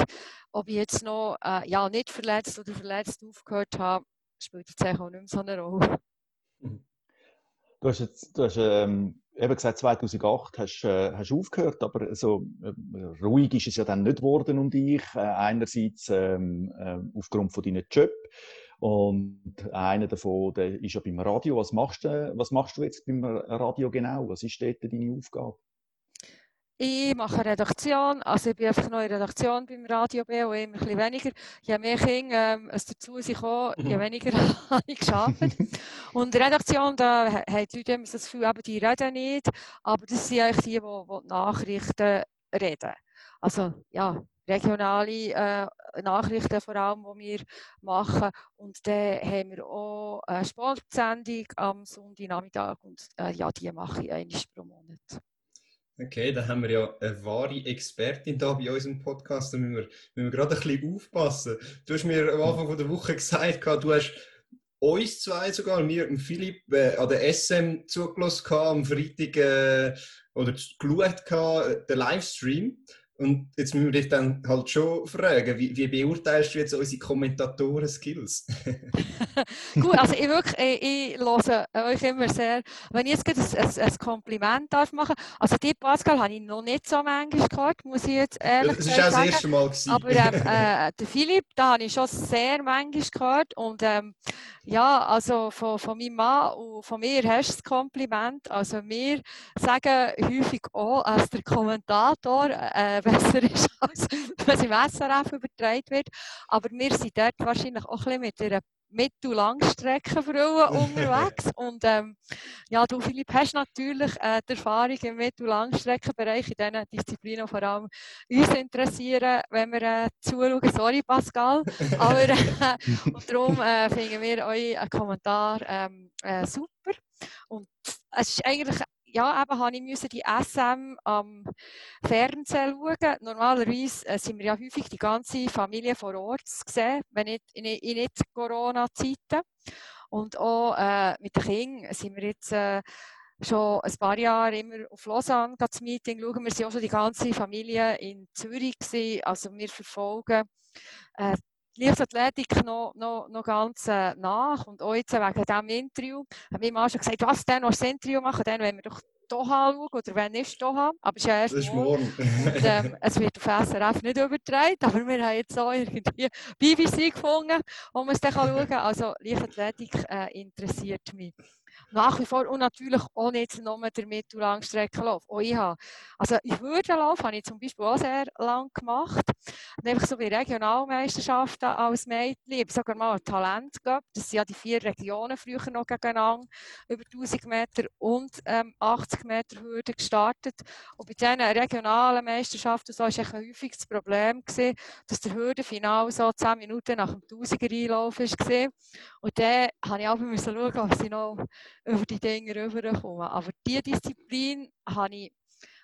ob ich jetzt noch äh, ja, nicht verletzt oder verletzt aufgehört habe, spielt jetzt auch nicht mehr so eine Rolle. Du hast jetzt du hast, ähm, eben gesagt, 2008 hast du äh, aufgehört, aber so äh, ruhig ist es ja dann nicht geworden um dich. Äh, einerseits ähm, äh, aufgrund von deinem Job und einer davon der ist ja beim Radio. Was machst, du, was machst du jetzt beim Radio genau? Was ist dort deine Aufgabe? Ich mache Redaktion, also ich bin einfach noch in Redaktion beim Radio B und immer ein bisschen weniger. Je mehr Kinder ähm, es dazu gekommen, je mhm. weniger habe ich geschafft. und Redaktion, da haben die Leute immer das Gefühl, eben, die reden nicht, aber das sind eigentlich die, die, die Nachrichten reden. Also ja, regionale äh, Nachrichten vor allem, die wir machen. Und dann haben wir auch eine Sportsendung am Sonntagnachmittag und äh, ja, die mache ich einmal pro Monat. Okay, da haben wir ja eine wahre Expertin da bei unserem Podcast. Da müssen wir, müssen wir gerade ein bisschen aufpassen. Du hast mir am Anfang der Woche gesagt, du hast uns zwei sogar, mir und Philipp, äh, an der SM zugelassen am Freitag äh, oder geschaut, den Livestream. Und jetzt müssen wir dich dann halt schon fragen, wie, wie beurteilst du jetzt unsere Kommentatoren-Skills? Gut, also ich wirklich, ich, ich höre euch immer sehr, wenn ich jetzt ein, ein, ein Kompliment darf machen also die Pascal habe ich noch nicht so manchmal gehört, muss ich jetzt ehrlich sagen. Das war auch das erste Mal. Gewesen. Aber ähm, äh, der Philipp, da habe ich schon sehr manchmal gehört und ähm, ja, also von, von meinem Mann und von mir hast du das Kompliment, also wir sagen häufig auch, als der Kommentator äh, besser ist, als was im SRF übertragen wird. Aber wir sind dort wahrscheinlich auch ein bisschen mit einer Mittel-Langstreckenfrauen unterwegs. Und ähm, ja, du Philipp hast natürlich äh, die Erfahrung im Mittel-Langstreckenbereich in diesen Disziplinen vor allem uns interessieren, wenn wir äh, zuschauen. Sorry Pascal, aber äh, und darum äh, finden wir euren Kommentar ähm, äh, super. Und es ist eigentlich ja, eben habe ich müssen die SM am Fernsehen schauen. Normalerweise äh, sind wir ja häufig die ganze Familie vor Ort gesehen, wenn nicht in, in nicht Corona-Zeiten. Und auch äh, mit den Kindern sind wir jetzt äh, schon ein paar Jahre immer auf Lausanne das Meeting schauen. Wir sind auch schon die ganze Familie in Zürich gewesen. Also wir verfolgen äh, Leichtathletik noch, noch, noch ganz äh, nach. Und auch jetzt wegen diesem Interview habe ich mal schon gesagt, was denn noch das Interview machen, dann wollen wir doch Doha schauen, oder wenn nicht Doha, aber es ist ja erst ist morgen. Und, ähm, es wird auf SRF nicht übertragen, aber wir haben jetzt auch irgendwie BBC gefunden, wo man es dann schauen kann. Also Leichtathletik äh, interessiert mich nach wie vor und natürlich auch nicht nur der Mittel- und Langstreckenlauf. Auch ich habe, also Hürdenlauf habe ich zum Beispiel auch sehr lang gemacht. Und einfach so wie Regionalmeisterschaften als Mädchen. Ich sogar mal ein Talent gehabt. Das sind ja die vier Regionen früher noch gegeneinander. Über 1000 Meter und ähm, 80 Meter Hürde gestartet. Und bei diesen regionalen Meisterschaften so war ein häufiges Problem, gewesen, dass der Hürdenfinal so 10 Minuten nach dem 1000er Einlauf war. Und dann habe ich auch schauen, ob ich noch über die Dinge rüberkommen. Aber diese Disziplin habe ich,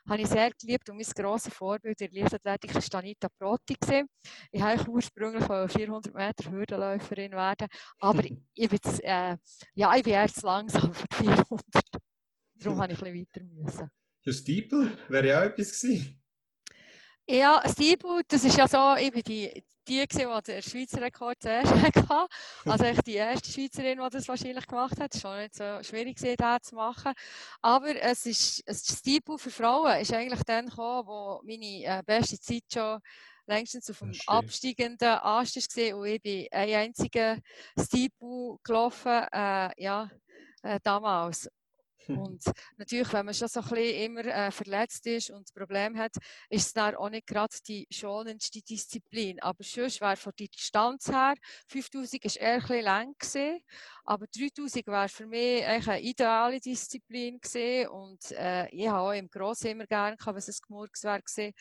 habe ich sehr geliebt und mein grosses Vorbild in der Leichtathletik war Anita Protti. Ich wollte ursprünglich 400 Meter Hürdenläuferin werden, aber ich bin, jetzt, äh, ja, ich bin erst langsam für die 400. Darum musste ich ein bisschen weiter. Müssen. Der Stiepel wäre ja auch etwas gewesen. Ja, Stiebel, das ist ja so, ich bin die, die, die den Schweizer Rekord zuerst hatte. Also ich die erste Schweizerin, die das wahrscheinlich gemacht hat. Es war schon nicht so schwierig, das zu machen. Aber es ist, ein Stiebel für Frauen ist eigentlich dann gekommen, wo meine äh, beste Zeit schon längstens auf dem absteigenden Ast war und ich bin ein einziger Stiebel gelaufen, äh, ja, äh, damals. Und natürlich, wenn man schon so ein bisschen immer äh, verletzt ist und das Problem hat, ist es dann auch nicht gerade die schonendste Disziplin. Aber sonst wäre von der Distanz her, 5000 war eher ein bisschen lang gewesen, aber 3000 wäre für mich eigentlich eine ideale Disziplin gewesen. Und äh, ich habe auch im Grossen immer gerne gehabt, was es Gemurks wäre.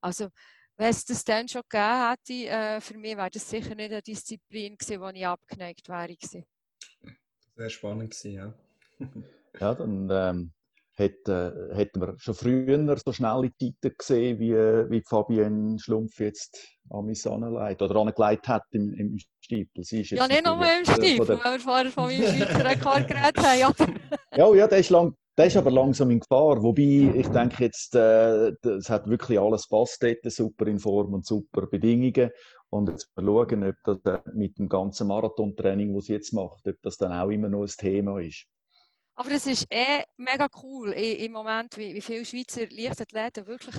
Also, wenn es das dann schon gegeben hätte, äh, für mich wäre das sicher nicht eine Disziplin gewesen, wo ich abgeneigt wäre. Gewesen. Das wäre spannend gewesen, ja. Ja, dann ähm, hätte, äh, hätten wir schon früher so schnelle Zeiten gesehen, wie, wie Fabienne Schlumpf jetzt an mich angelegt oder angelegt hat im, im Stiefel. Sie ist jetzt ja, nicht nur im Stiefel, der... weil wir vorher von meinem Schweizer Rekord geredet haben. Ja, ja, der ist lang, Der ist aber langsam in Gefahr. Wobei, ich denke jetzt, äh, es hat wirklich alles passt dort, super in Form und super Bedingungen. Und jetzt mal schauen, ob das äh, mit dem ganzen Marathontraining, das sie jetzt macht, ob das dann auch immer noch ein Thema ist. Aber es ist eh mega cool im Moment, wie, wie viele Schweizer Leichtathleten wirklich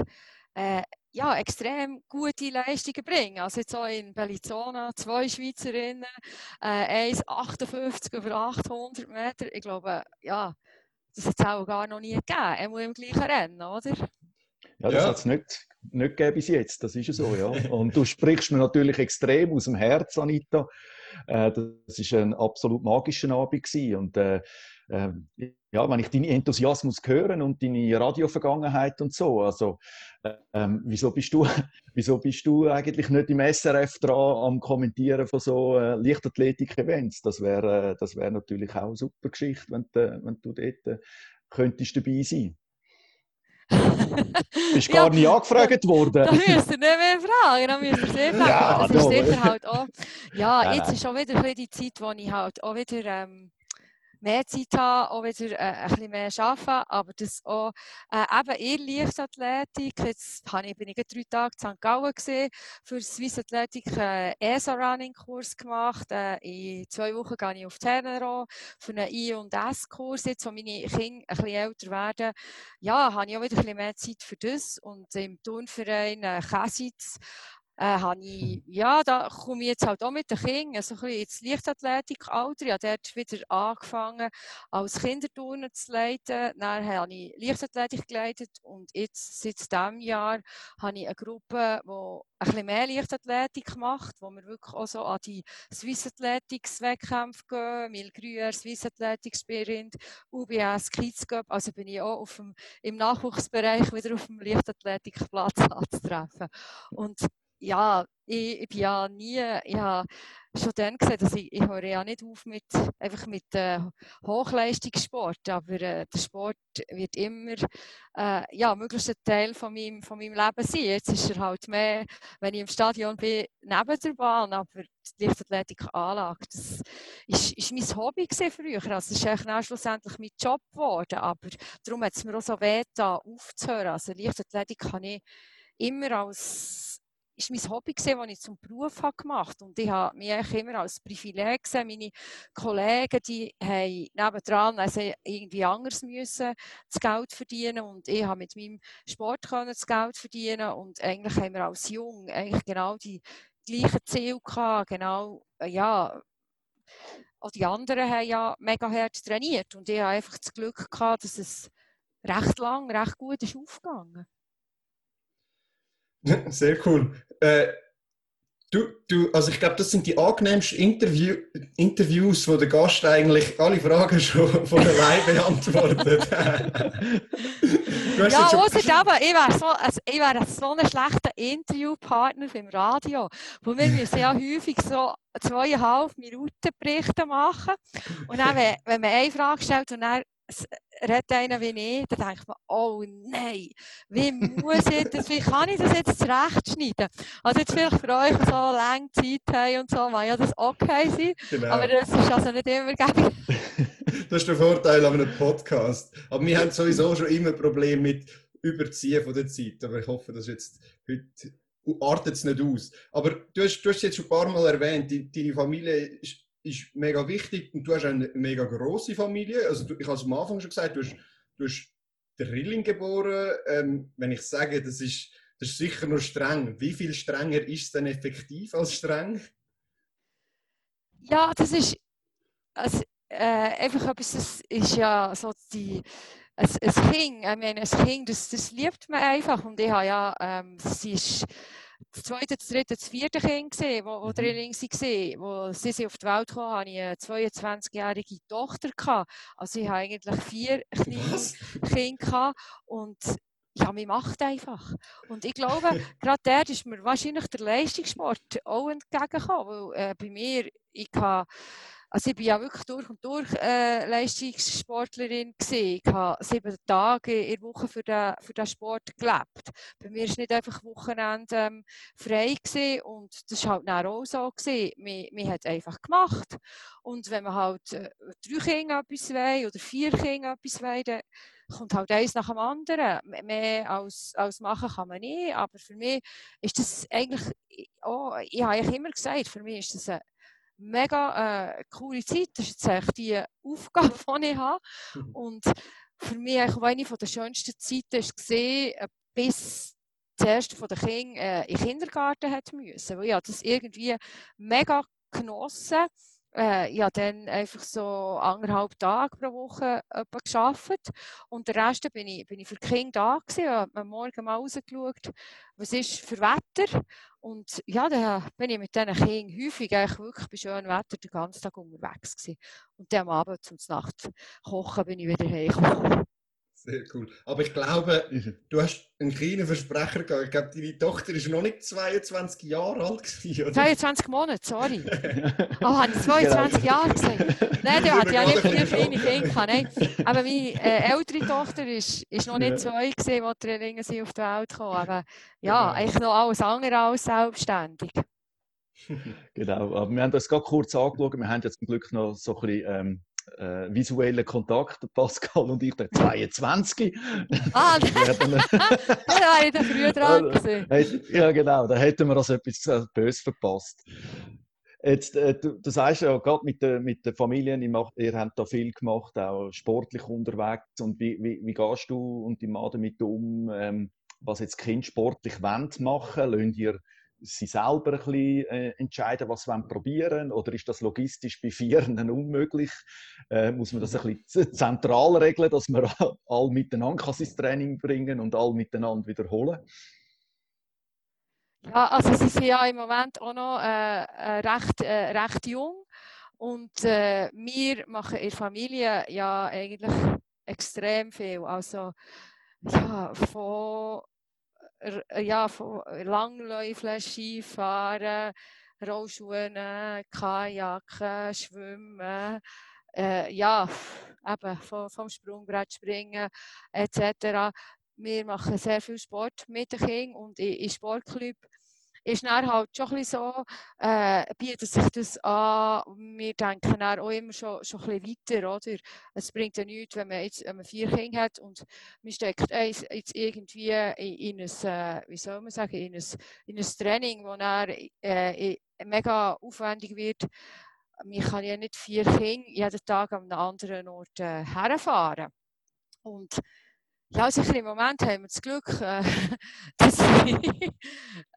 äh, ja, extrem gute Leistungen bringen. Also jetzt auch in Bellinzona zwei Schweizerinnen, äh, 1,58 über 800 Meter. Ich glaube, ja, das hat es auch gar noch nie gegeben, er muss im gleichen Rennen, oder? Ja, das ja. hat es nicht, nicht gegeben bis jetzt, das ist ja so, ja. Und du sprichst mir natürlich extrem aus dem Herz, Anita. Äh, das war ein absolut magischer Abend gewesen. und äh, äh, ja, wenn ich deinen Enthusiasmus höre und deine Radiovergangenheit und so, also ähm, wieso, bist du, wieso bist du eigentlich nicht im SRF dran am Kommentieren von so äh, Leichtathletik-Events? Das wäre äh, das wär natürlich auch eine super Geschichte, wenn, du, wenn du dort äh, könntest dabei sein Bist gar ja, nie angefragt worden. Da müsst ihr nicht mehr fragen, da müsst ihr sehr ja, Das ist sicher halt auch. Ja, jetzt ist auch wieder die Zeit, wo ich halt auch wieder ähm, mehr Zeit haben, auch wieder äh, ein bisschen mehr arbeiten, aber das auch äh, eben in Leichtathletik, jetzt habe ich, bin ich drei Tage in St. Gallen gesehen, für Swiss Athletic äh, ESA-Running-Kurs gemacht, äh, in zwei Wochen gehe ich auf Tenero für einen I- S-Kurs, jetzt wo meine Kinder ein bisschen älter werden, ja, habe ich auch wieder ein bisschen mehr Zeit für das und im Turnverein äh, Käsitz äh, habe ich, ja, da komme ich jetzt halt auch mit den Kindern so ein bisschen ins Leichtathletikalter. Ich habe dort wieder angefangen, als Kinderturner zu leiten. Dann habe ich Leichtathletik geleitet und jetzt, seit diesem Jahr, habe ich eine Gruppe, die ein bisschen mehr Leichtathletik macht, wo wir wirklich auch so an die Swiss Athletics Wettkämpfe gehen, Mil Grüer, Swiss Athletics Sprint, UBS Kids Cup. Also bin ich auch auf dem, im Nachwuchsbereich wieder auf dem Leichtathletikplatz anzutreffen. Und ja, ich, ich bin ja nie, ich habe schon dann gesagt, dass ich, ich höre ja nicht auf mit, einfach mit äh, Hochleistungssport, aber äh, der Sport wird immer, äh, ja, möglichst ein Teil von meinem, von meinem Leben sein. Jetzt ist er halt mehr, wenn ich im Stadion bin, neben der Bahn, aber die Leichtathletik-Anlage, das ist, ist mein Hobby früher, also es ist eigentlich schlussendlich mein Job geworden, aber darum hat es mir auch so weh aufzuhören. Also Leichtathletik kann ich immer als ist mein Hobby gesehen, das ich zum Beruf habe gemacht und ich habe mich immer als Privileg gesehen. Meine Kollegen, die haben nebendran also irgendwie anders müssen das Geld verdienen und ich habe mit meinem Sport können das Geld verdienen und eigentlich haben wir als Jung eigentlich genau die gleichen Ziele gehabt, genau, ja, auch die anderen haben ja mega hart trainiert und ich habe einfach das Glück gehabt, dass es recht lang, recht gut ist aufgegangen. Sehr cool. Äh, du, du, also ich glaube, das sind die angenehmsten Interview, Interviews, wo der Gast eigentlich alle Fragen schon von allein beantwortet. ja, schon... aber ich wäre so, also ich wär so ein schlechter Interviewpartner im Radio, wo wir müssen ja häufig so zweieinhalb Minuten Berichte machen und dann, wenn, wenn man eine Frage stellt und dann redet einer wie ich, dann denkt man, oh nein, wie muss ich das, wie kann ich das jetzt zurechtschneiden? Also jetzt vielleicht für euch so lange Zeit haben und so, mag ja das okay sein, genau. aber das ist also nicht immer gäbig. das ist der Vorteil an einem Podcast. Aber wir haben sowieso schon immer Probleme mit Überziehen von der Zeit, aber ich hoffe, dass jetzt heute artet es nicht aus. Aber du hast, du hast jetzt schon ein paar Mal erwähnt, die, deine Familie ist ist mega wichtig und du hast eine mega große Familie. Also du, ich habe es am Anfang schon gesagt, du hast, du hast den Rilling geboren. Ähm, wenn ich sage, das ist, das ist sicher nur streng. Wie viel strenger ist es denn effektiv als streng? Ja, das ist also, äh, einfach etwas, das ist ja so die es, es Kind, ich meine, es Kind, das, das liebt man einfach und ich habe ja, ähm, es ist das zweite, das dritte, das vierte Kind gesehen, wo, wo mhm. Drilling waren. Wo sie sind auf die Welt kamen, hatte ich eine 22-jährige Tochter. Gehabt. Also ich hatte eigentlich vier kleine Kinder und ja, mir macht einfach. Und ich glaube, gerade der ist mir wahrscheinlich der Leistungssport auch entgegengekommen, weil äh, bei mir, ich habe also ich bin ja wirklich durch und durch äh, Leistungssportlerin gewesen. Ich habe sieben Tage in der Woche für den, für den Sport gelebt. Bei mir war nicht einfach Wochenende ähm, frei gewesen und das war halt dann auch so. Gewesen. Man, man hat einfach gemacht. Und wenn man halt äh, drei Kinder etwas will oder vier Kinder etwas will, dann kommt halt eins nach dem anderen. Mehr als, als machen kann man nicht. Aber für mich ist das eigentlich, oh, ich habe immer gesagt, für mich ist das eine mega äh, coole Zeit. Das ist jetzt echt die Aufgabe, die ich habe. Mhm. Und für mich auch eine der schönsten Zeiten ist gesehen, äh, bis das erste von den Kindern äh, in den Kindergarten hat müssen. Weil ich das irgendwie mega genossen äh, habe dann einfach so anderthalb Tage pro Woche gearbeitet und den Rest bin ich, bin ich für die Kinder da gewesen, habe am Morgen mal rausgeschaut, was ist für Wetter und ja, dann bin ich mit diesen Kindern häufig eigentlich wirklich bei schönem Wetter den ganzen Tag unterwegs gewesen. und dann am Abend zum Nacht kochen bin ich wieder heimgekommen. Sehr cool. Aber ich glaube, du hast einen kleinen Versprecher gehabt. Ich glaube, deine Tochter ist noch nicht 22 Jahre alt gewesen, oder? 22 Monate, sorry. Oh, habe ich 22 genau. Jahre gesagt? Nein, der hat ja nicht vier kleine Kinder Nein. Aber meine äh, ältere Tochter ist, ist noch nicht ja. zwei gewesen, als die Ringe sind auf die Welt gekommen. Aber ja, genau. eigentlich noch alles andere als selbstständig. genau, aber wir haben das gerade kurz angeschaut. Wir haben jetzt zum Glück noch so ein bisschen ähm, äh, visuellen Kontakt, Pascal und ich, der 22. Ah, da war ich früh dran. Gewesen. Ja, genau, da hätten wir also etwas äh, Böses verpasst. Jetzt, äh, du, du sagst ja gerade mit, der, mit den Familien, ihr, habt da viel gemacht, auch sportlich unterwegs. Und wie, wie, wie gehst du und die Mann damit um, ähm, was jetzt Kind sportlich machen wollen? Lönt ihr sie selber ein bisschen äh, entscheiden, was sie probieren Oder ist das logistisch bei Vieren unmöglich? Äh, muss man das ein bisschen zentral regeln, dass man alle miteinander ins Training bringen und alle miteinander wiederholen? Ja, also sie sind ja im Moment auch noch äh, äh recht, äh, recht jung und äh, wir machen in der Familie ja eigentlich extrem viel. Also ja, von ja, von Langläufeln, Skifahren, Rollschuhen, Kajaken, Schwimmen, äh, ja, eben vom, vom Sprungbrett springen etc. Wir machen sehr viel Sport mit den Kindern und im Sportclub ist dann halt schon ein bisschen so, äh, bietet sich das an. Wir denken dann auch immer schon, schon ein bisschen weiter, oder? Es bringt ja nichts, wenn man jetzt wenn man vier Kinder hat und man steckt eins jetzt irgendwie in, in ein, äh, wie soll man sagen, in ein, in ein Training, das dann äh, mega aufwendig wird. Man kann ja nicht vier Kinder jeden Tag an einem anderen Ort äh, herfahren. Und ja, sicher im Moment haben wir das Glück, äh, dass wir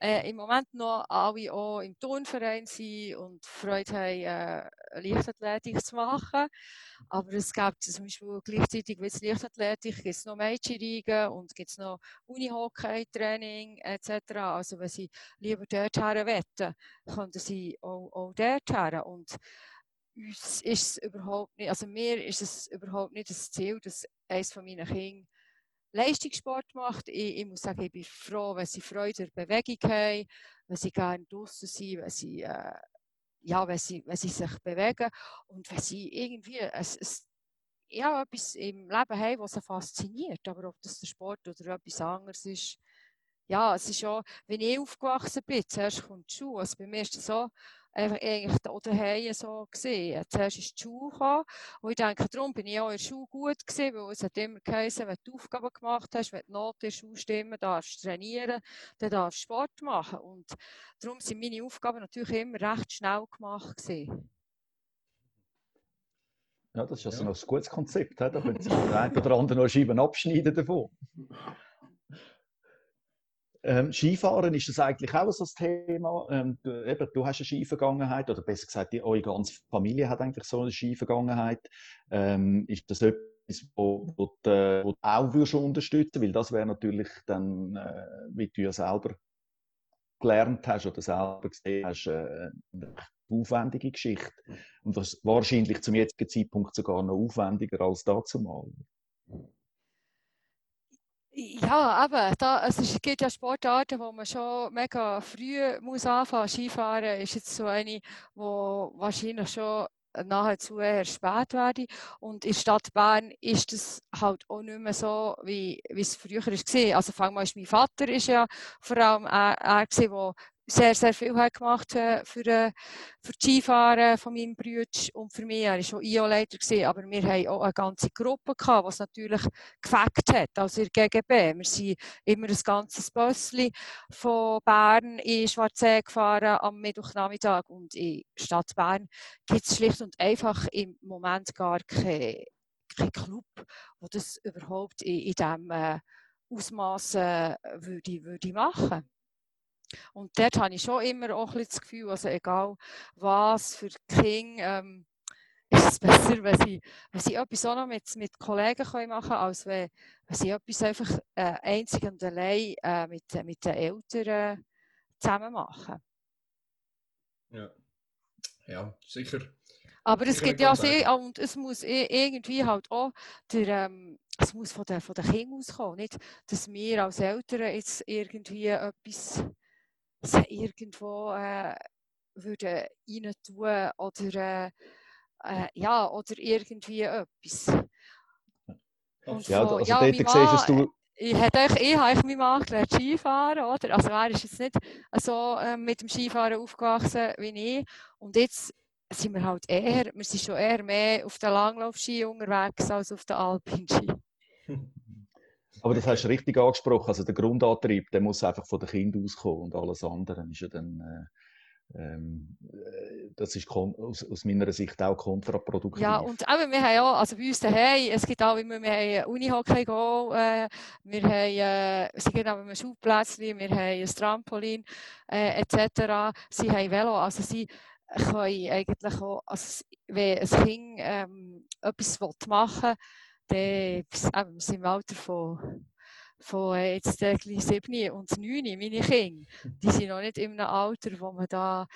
äh, im Moment noch alle auch im Turnverein sind und Freude haben, äh, Leichtathletik zu machen. Aber es gibt zum Beispiel gleichzeitig wie Leichtathletik gibt es noch Mädchenligen und gibt es noch Unihockey-Training etc. Also wenn sie lieber dorthin wetten, können sie auch, auch dorthin. Und uns ist es überhaupt nicht, also mir ist es überhaupt nicht das Ziel, dass eines von meinen Kindern Leistungssport macht. Ich, ich, muss sagen, ich bin froh, wenn sie Freude an Bewegung haben, wenn sie gerne draußen sind, wenn sie, äh, ja, wenn sie, wenn sie sich bewegen und wenn sie irgendwie ein, ein, ja, etwas im Leben haben, was sie fasziniert. Aber ob das der Sport oder etwas anderes ist, ja, es ist schon, wenn ich aufgewachsen bin, zuerst kommt die Schule. Also bei mir ist es so, einfach eigentlich daheim so gesehen. Zuerst ist die Schule gekommen und ich denke, darum bin ich auch in der Schule gut gewesen, weil es hat immer geheißen, wenn du Aufgaben gemacht hast, wenn die Noten in der Schule stimmen, darfst du trainieren, dann darfst du Sport machen. Und darum sind meine Aufgaben natürlich immer recht schnell gemacht gewesen. Ja, das ist also ja. noch ein gutes Konzept. Da können Sie der eine oder andere noch Scheiben abschneiden davon. Ähm, Skifahren ist das eigentlich auch so ein Thema. Ähm, du, eben, du hast eine Skivergangenheit, oder besser gesagt, die, eure ganze Familie hat eigentlich so eine Skivergangenheit. Ähm, ist das etwas, wo, wo, du, wo du auch würdest unterstützen Weil das wäre natürlich dann, äh, wie du ja selber gelernt hast oder selber gesehen hast, äh, eine aufwendige Geschichte. Und das wahrscheinlich zum jetzigen Zeitpunkt sogar noch aufwendiger als dazu mal. Ja, aber da, also es gibt ja Sportarten, wo man schon mega früh muss anfangen. Skifahren ist jetzt so eine, wo wahrscheinlich schon nahezu eher spät werde. Und in der Stadt Bern ist es halt auch nicht mehr so, wie, wie es früher war. Also fang mal, mein Vater ist ja vor allem er, er der sehr, sehr viel gemacht äh, für, äh, für die Skifahren von meinem Bruder und für mich. Er war schon IO-Leiter, aber wir hatten auch eine ganze Gruppe, gehabt, es natürlich gefackt hat, also der GGB. Wir sind immer ein ganzes Bössli von Bern in Schwarzsee gefahren am Mittwochnachmittag und in Stadt Bern gibt es schlicht und einfach im Moment gar keinen kein Club, der das überhaupt in, in diesem äh, Ausmaß äh, würde, würde machen und dort habe ich schon immer auch ein das Gefühl, also egal was für Kinder, ähm, ist es besser, wenn sie, wenn sie etwas auch noch mit, mit Kollegen können machen können, als wenn, wenn sie etwas einfach äh, einzig und allein äh, mit, mit den Eltern zusammen machen. Ja, ja sicher. Aber es gibt ja sehr, und es muss irgendwie halt auch, der, ähm, es muss von den, von den Kindern auskommen, nicht, dass wir als Eltern jetzt irgendwie etwas sie irgendwo äh, würden rein tun oder, äh, ja, oder irgendwie etwas. Und ja, also ja, dort siehst du... Ich, hätte ich habe meinen Mann gelernt Skifahren, oder? Also er ist jetzt nicht so äh, mit dem Skifahren aufgewachsen wie ich. Und jetzt sind wir halt eher, wir sind schon eher mehr auf der Langlaufski unterwegs als auf der Alpinski. Aber das hast du richtig angesprochen. Also der Grundantrieb, der muss einfach von den Kindern auskommen und alles andere ist ja dann, äh, ähm, äh, das ist aus, aus, meiner Sicht auch kontraproduktiv. Ja, und eben, wir haben ja, also bei uns daheim, es gibt auch immer, wir haben Unihockey äh, wir haben, äh, sie gehen auch ein Schulplätzchen, wir haben ein Trampolin, äh, etc. Sie haben Velo, also sie können eigentlich auch, also, wenn ein Kind ähm, etwas machen will, dann sind im Alter von, von äh, jetzt äh, 7 und 9, meine Kinder, die sind noch nicht in einem Alter, wo man da,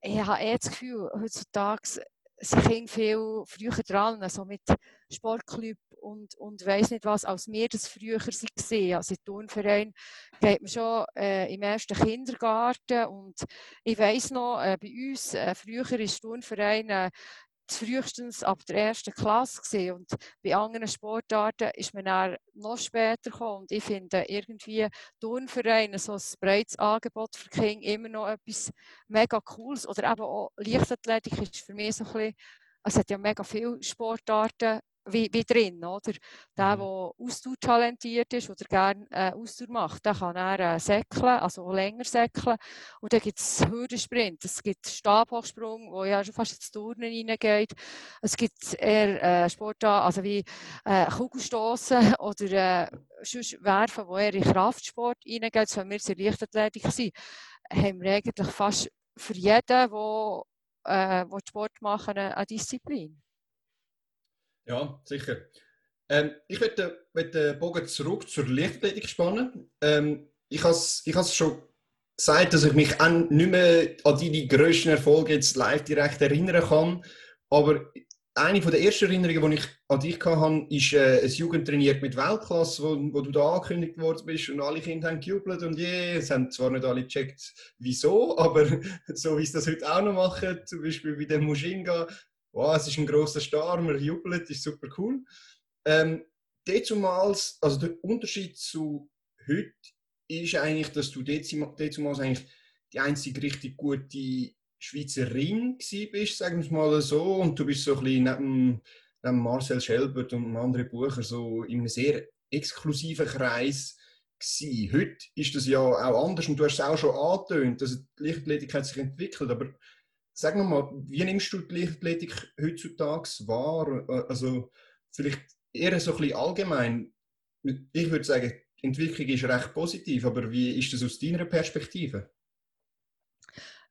ich habe eh das Gefühl, heutzutage sind Kinder viel früher dran, also mit Sportclub und, und weiss nicht was, als wir das früher waren. Also im Turnverein geht man schon äh, im ersten Kindergarten und ich weiss noch, äh, bei uns, äh, früher ist Turnverein äh, frühestens ab der ersten Klasse gesehen. Und bei anderen Sportarten ist man dann noch später gekommen. Und ich finde irgendwie Turnvereine, so ein breites Angebot für Kinder immer noch etwas mega cooles. Oder eben auch Leichtathletik ist für mich so ein bisschen, es hat ja mega viele Sportarten wie, wie drin. Oder? Der, mhm. der ausdauertalentiert ist oder gerne äh, Ausdauer macht, der kann dann äh, säckeln, also länger säckeln. Und dann gibt es Hürdensprint, es gibt Stabhochsprung, wo ja schon fast ins Turnen hineingeht. Es gibt eher äh, Sportarten, also wie äh, Kugelstoßen oder äh, Werfen, wo eher in Kraftsport hineingeht. Wenn wir in Leichtathletik sind, haben wir eigentlich fast für jeden, der äh, Sport machen, eine Disziplin. Ja, sicher. Ähm, ich würde den Bogen zurück zur Lichtathletik spannen. Ähm, ich habe es ich schon gesagt, dass ich mich an, nicht mehr an deine grössten Erfolge jetzt live direkt erinnern kann. Aber eine der ersten Erinnerungen, die ich an dich hatte, ist äh, ein Jugendtrainiert mit Weltklasse, wo, wo du da angekündigt worden bist und alle Kinder haben gejubelt und je, yeah, es haben zwar nicht alle gecheckt, wieso, aber so wie sie das heute auch noch machen, zum Beispiel bei dem Mushinga, wow, es ist ein großer Star, man jubelt, ist super cool. Ähm, dezumals, also der Unterschied zu heute ist eigentlich, dass du dezumals eigentlich die einzige richtig gute Schweizerin bist, sagen wir mal so, und du bist so ein bisschen neben, neben Marcel Schelbert und anderen Bucher so in einem sehr exklusiven Kreis gewesen. Heute ist das ja auch anders und du hast es auch schon angetönt, dass die Lichtathletik sich entwickelt, aber Sag mal, wie nimmst du die Leichtathletik heutzutage wahr? Also vielleicht eher so ein bisschen allgemein. Ich würde sagen, die Entwicklung ist recht positiv, aber wie ist das aus deiner Perspektive?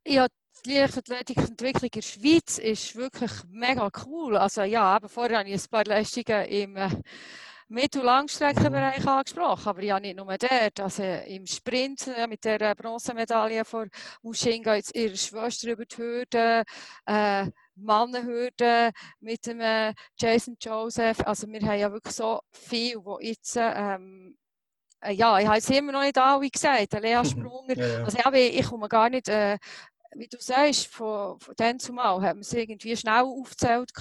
Ja, die Leichtathletik-Entwicklung in der Schweiz ist wirklich mega cool. Also ja, aber vorher habe ich ein paar Leistungen im äh, Mittel- und Langstreckenbereich mhm. angesprochen, aber ja nicht nur dort. Also im Sprint äh, mit der Bronzemedaille von Mushinga, jetzt ihre Schwester über die Hürde, äh, Mannenhürde mit dem äh, Jason Joseph. Also wir haben ja wirklich so viel, wo jetzt ähm, äh, ja, ich habe es immer noch nicht alle gesagt, Lea Sprunger. ja, ja. Also, ich komme gar nicht äh, wie du sagst, von, von dann zumal hat man es irgendwie schnell aufgezählt,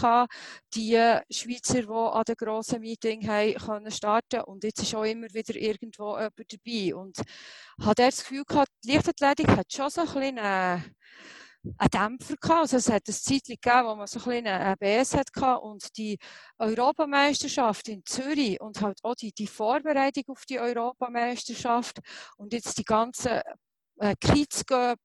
die Schweizer, die an den grossen Meeting haben können starten und jetzt ist auch immer wieder irgendwo jemand dabei. Und ich habe das Gefühl gehabt, die Leichtathletik hat schon so ein bisschen einen, einen Dämpfer gehabt. Also es hat ein Zeitchen gegeben, wo man so ein bisschen einen BS hatte und die Europameisterschaft in Zürich und halt auch die, die Vorbereitung auf die Europameisterschaft und jetzt die ganzen äh, Kidscup,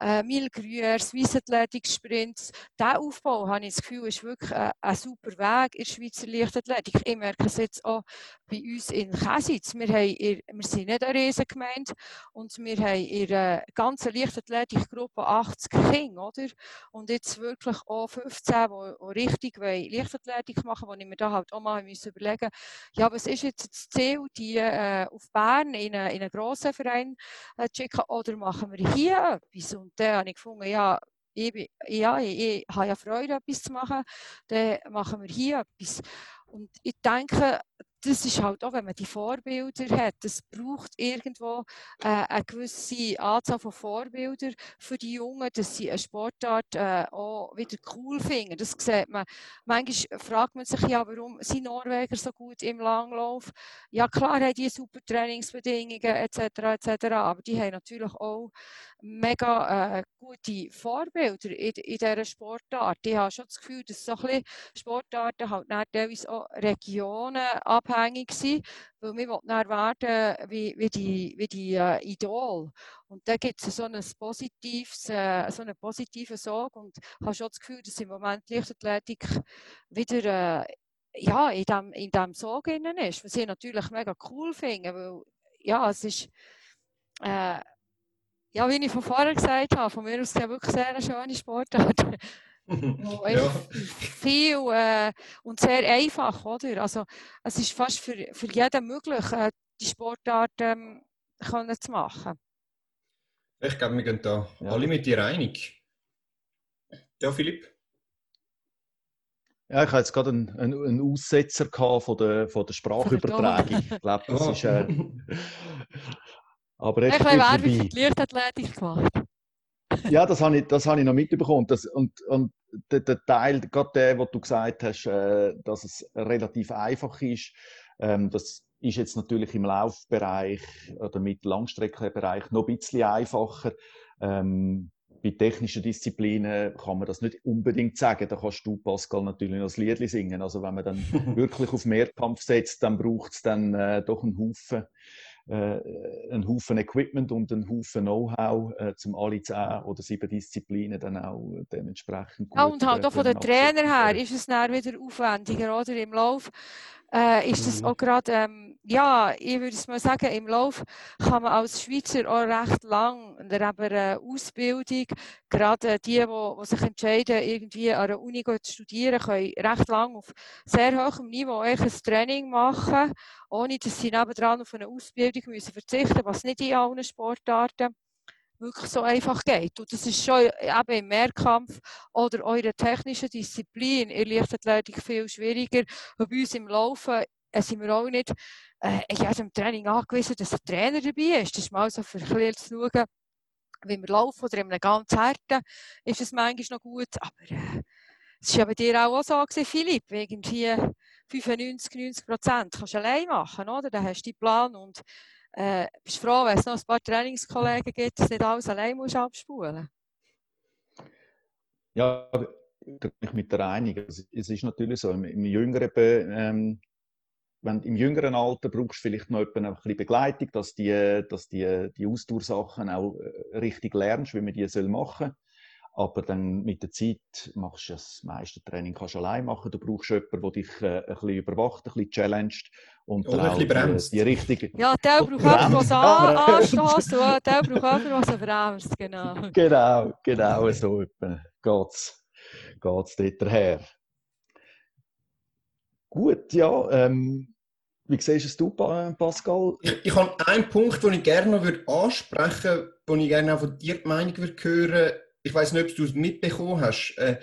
äh, Milgrüer, Swiss Athletics Sprints. Dieser Aufbau, habe ich das Gefühl, ist wirklich ein, ein super Weg in der Schweizer Leichtathletik. Ich merke es jetzt auch bei uns in Käsitz. Wir, haben wir sind nicht eine Riesengemeinde und wir haben in der ganzen Leichtathletikgruppe 80 Kinder, oder? Und jetzt wirklich auch 15, die, richtig Leichtathletik machen wollen, wo ich mir da halt auch mal müssen überlegen ja, was ist jetzt das Ziel, die äh, auf Bern in, eine, in einen grossen Verein äh, zu schicken, oder machen wir hier etwas? Und dann habe ich gefunden, ja, ich, ja, ich, ich habe ja Freude, etwas zu machen, dann machen wir hier etwas. Und ich denke, das ist halt auch, wenn man die Vorbilder hat, das braucht irgendwo äh, eine gewisse Anzahl von Vorbildern für die Jungen, dass sie eine Sportart äh, auch wieder cool finden. Das sieht man. Manchmal fragt man sich ja, warum sind Norweger so gut im Langlauf? Ja klar haben die super Trainingsbedingungen etc. etc. Aber die haben natürlich auch mega äh, gute Vorbilder in, in dieser Sportart. Ich habe schon das Gefühl, dass so ein Sportarten halt teilweise auch Regionen abhängig sind, weil wir dann werden wie, wie die, wie die äh, Idol. Und da gibt es so, ein positives, äh, so einen positiven Sog und ich habe schon das Gefühl, dass im Moment die Leichtathletik wieder äh, ja, in diesem in dem Sog ist, was ich natürlich mega cool finde, weil ja, es ist äh, ja, wie ich von vorher gesagt habe, von mir aus ja wirklich sehr eine schöne Sportart. ja. viel äh, und sehr einfach, oder? Also es ist fast für, für jeden möglich, äh, die Sportart ähm, können zu machen. Ich glaube, wir gehen da ja. alle mit dir einig. Ja, Philipp? Ja, ich hatte jetzt gerade einen, einen, einen Aussetzer von der, von der Sprachübertragung. Ich glaube, das oh. ist. Äh, Aber ich habe Werbung für die Leichtathletik gemacht. ja, das habe ich, das habe ich noch mitbekommen. Das, und und der, der Teil, gerade der, wo du gesagt hast, äh, dass es relativ einfach ist, ähm, das ist jetzt natürlich im Laufbereich oder mit Langstreckenbereich noch ein bisschen einfacher. Ähm, bei technischen Disziplinen kann man das nicht unbedingt sagen. Da kannst du, Pascal, natürlich noch das Lied singen. Also wenn man dann wirklich auf Mehrkampf setzt, dann braucht es dann äh, doch einen Haufen äh, einen Haufen Equipment und einen Haufen Know-how, äh, um alle zehn oder sieben Disziplinen dann auch dementsprechend gut Ja, und halt auch von den Trainer her ist es dann wieder aufwendiger, oder? Im Lauf äh, ist das mhm. auch gerade, ähm, ja, ich würde es mal sagen, im Lauf kann man als Schweizer auch recht lang in der äh, Ausbildung, gerade die, die, sich entscheiden, irgendwie an der Uni zu studieren, können recht lang auf sehr hohem Niveau ein Training machen, ohne dass sie nebendran auf eine Ausbildung müssen verzichten was nicht in allen Sportarten wirklich so einfach geht. Und das ist schon eben im Mehrkampf oder eurer technischen Disziplin in Leichtathletik viel schwieriger. Und bei uns im Laufen äh, sind wir auch nicht äh, in jedem Training angewiesen, dass ein Trainer dabei ist. Das ist mal so für ein zu schauen, wie wir laufen oder in einem ganz harten ist es manchmal noch gut. Aber äh, es war bei dir auch so, gewesen, Philipp, irgendwie 95, 90 Prozent kannst du allein machen, oder? Dann hast du deinen Plan und äh, bist froh, wenn es noch ein paar Trainingskollegen gibt, dass nicht alles allein musst abspulen Ja, da bin ich mit der einig. Es ist natürlich so, im, im jüngeren, ähm, wenn, im jüngeren Alter brauchst du vielleicht noch ein bisschen Begleitung, dass du die, dass die, die Ausdauersachen auch äh, richtig lernst, wie man die machen soll. Aber dann mit der Zeit machst du das meiste Training kannst du allein machen. Du brauchst jemanden, der dich äh, ein bisschen überwacht, ein bisschen challenged und Oder ein bisschen bremst. Die, die richtige... Ja, der braucht es anstößt und der braucht der es bremst, genau. Genau, genau so geht es dort her. Gut, ja, ähm, wie siehst es du, Pascal? Ich, ich habe einen Punkt, den ich gerne noch ansprechen würde, wo ich gerne auch von dir die Meinung würde hören ich weiß nicht, ob du es mitbekommen hast, äh,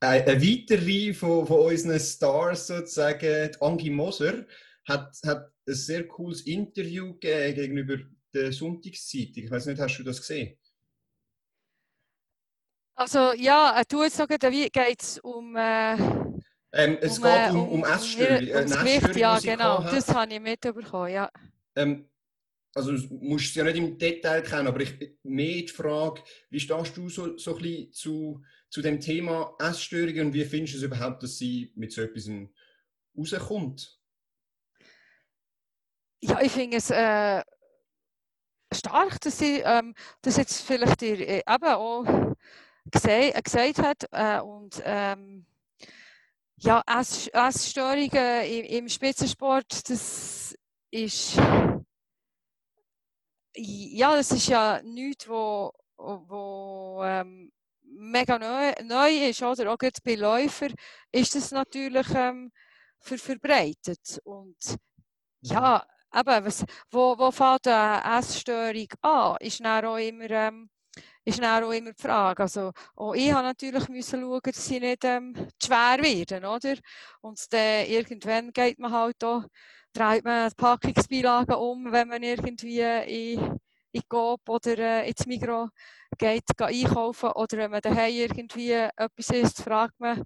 eine weitere von, von unseren Stars sozusagen, Angie Moser, hat, hat ein sehr cooles Interview gegenüber der Sonntagszeitung. Ich weiß nicht, hast du das gesehen? Also ja, du jetzt sagen, wie geht es um... Äh, ähm, es um, geht äh, um, um, um Essstörungen. Um, um Gewicht, ja genau, das habe ich mitbekommen, ja. Ähm, also du musst es ja nicht im Detail kennen, aber ich mehr die Frage, wie stehst du so, so ein bisschen zu, zu dem Thema Essstörungen und wie findest du es überhaupt, dass sie mit so etwas rauskommt? Ja, ich finde es äh, stark, dass sie ähm, das jetzt vielleicht ihr, äh, eben auch gesehen, äh, gesagt hat äh, und ähm, ja, Ess, Essstörungen im, im Spitzensport, das ist ja, das ist ja nichts, wo, wo ähm, mega neu, neu ist, oder? Auch bei Läufern ist das natürlich ähm, ver verbreitet. Und ja, eben, was, wo, wo fängt eine Essstörung an, ist dann auch immer, ähm, ist dann auch immer die Frage. Also, auch ich habe natürlich müssen schauen, dass sie nicht ähm, schwer werden, oder? Und dann irgendwann geht man halt auch dreht man die Packungsbeilagen um, wenn man irgendwie in, in Coop oder äh, ins Migros geht, geht einkaufen oder wenn man daheim irgendwie etwas isst, fragt man,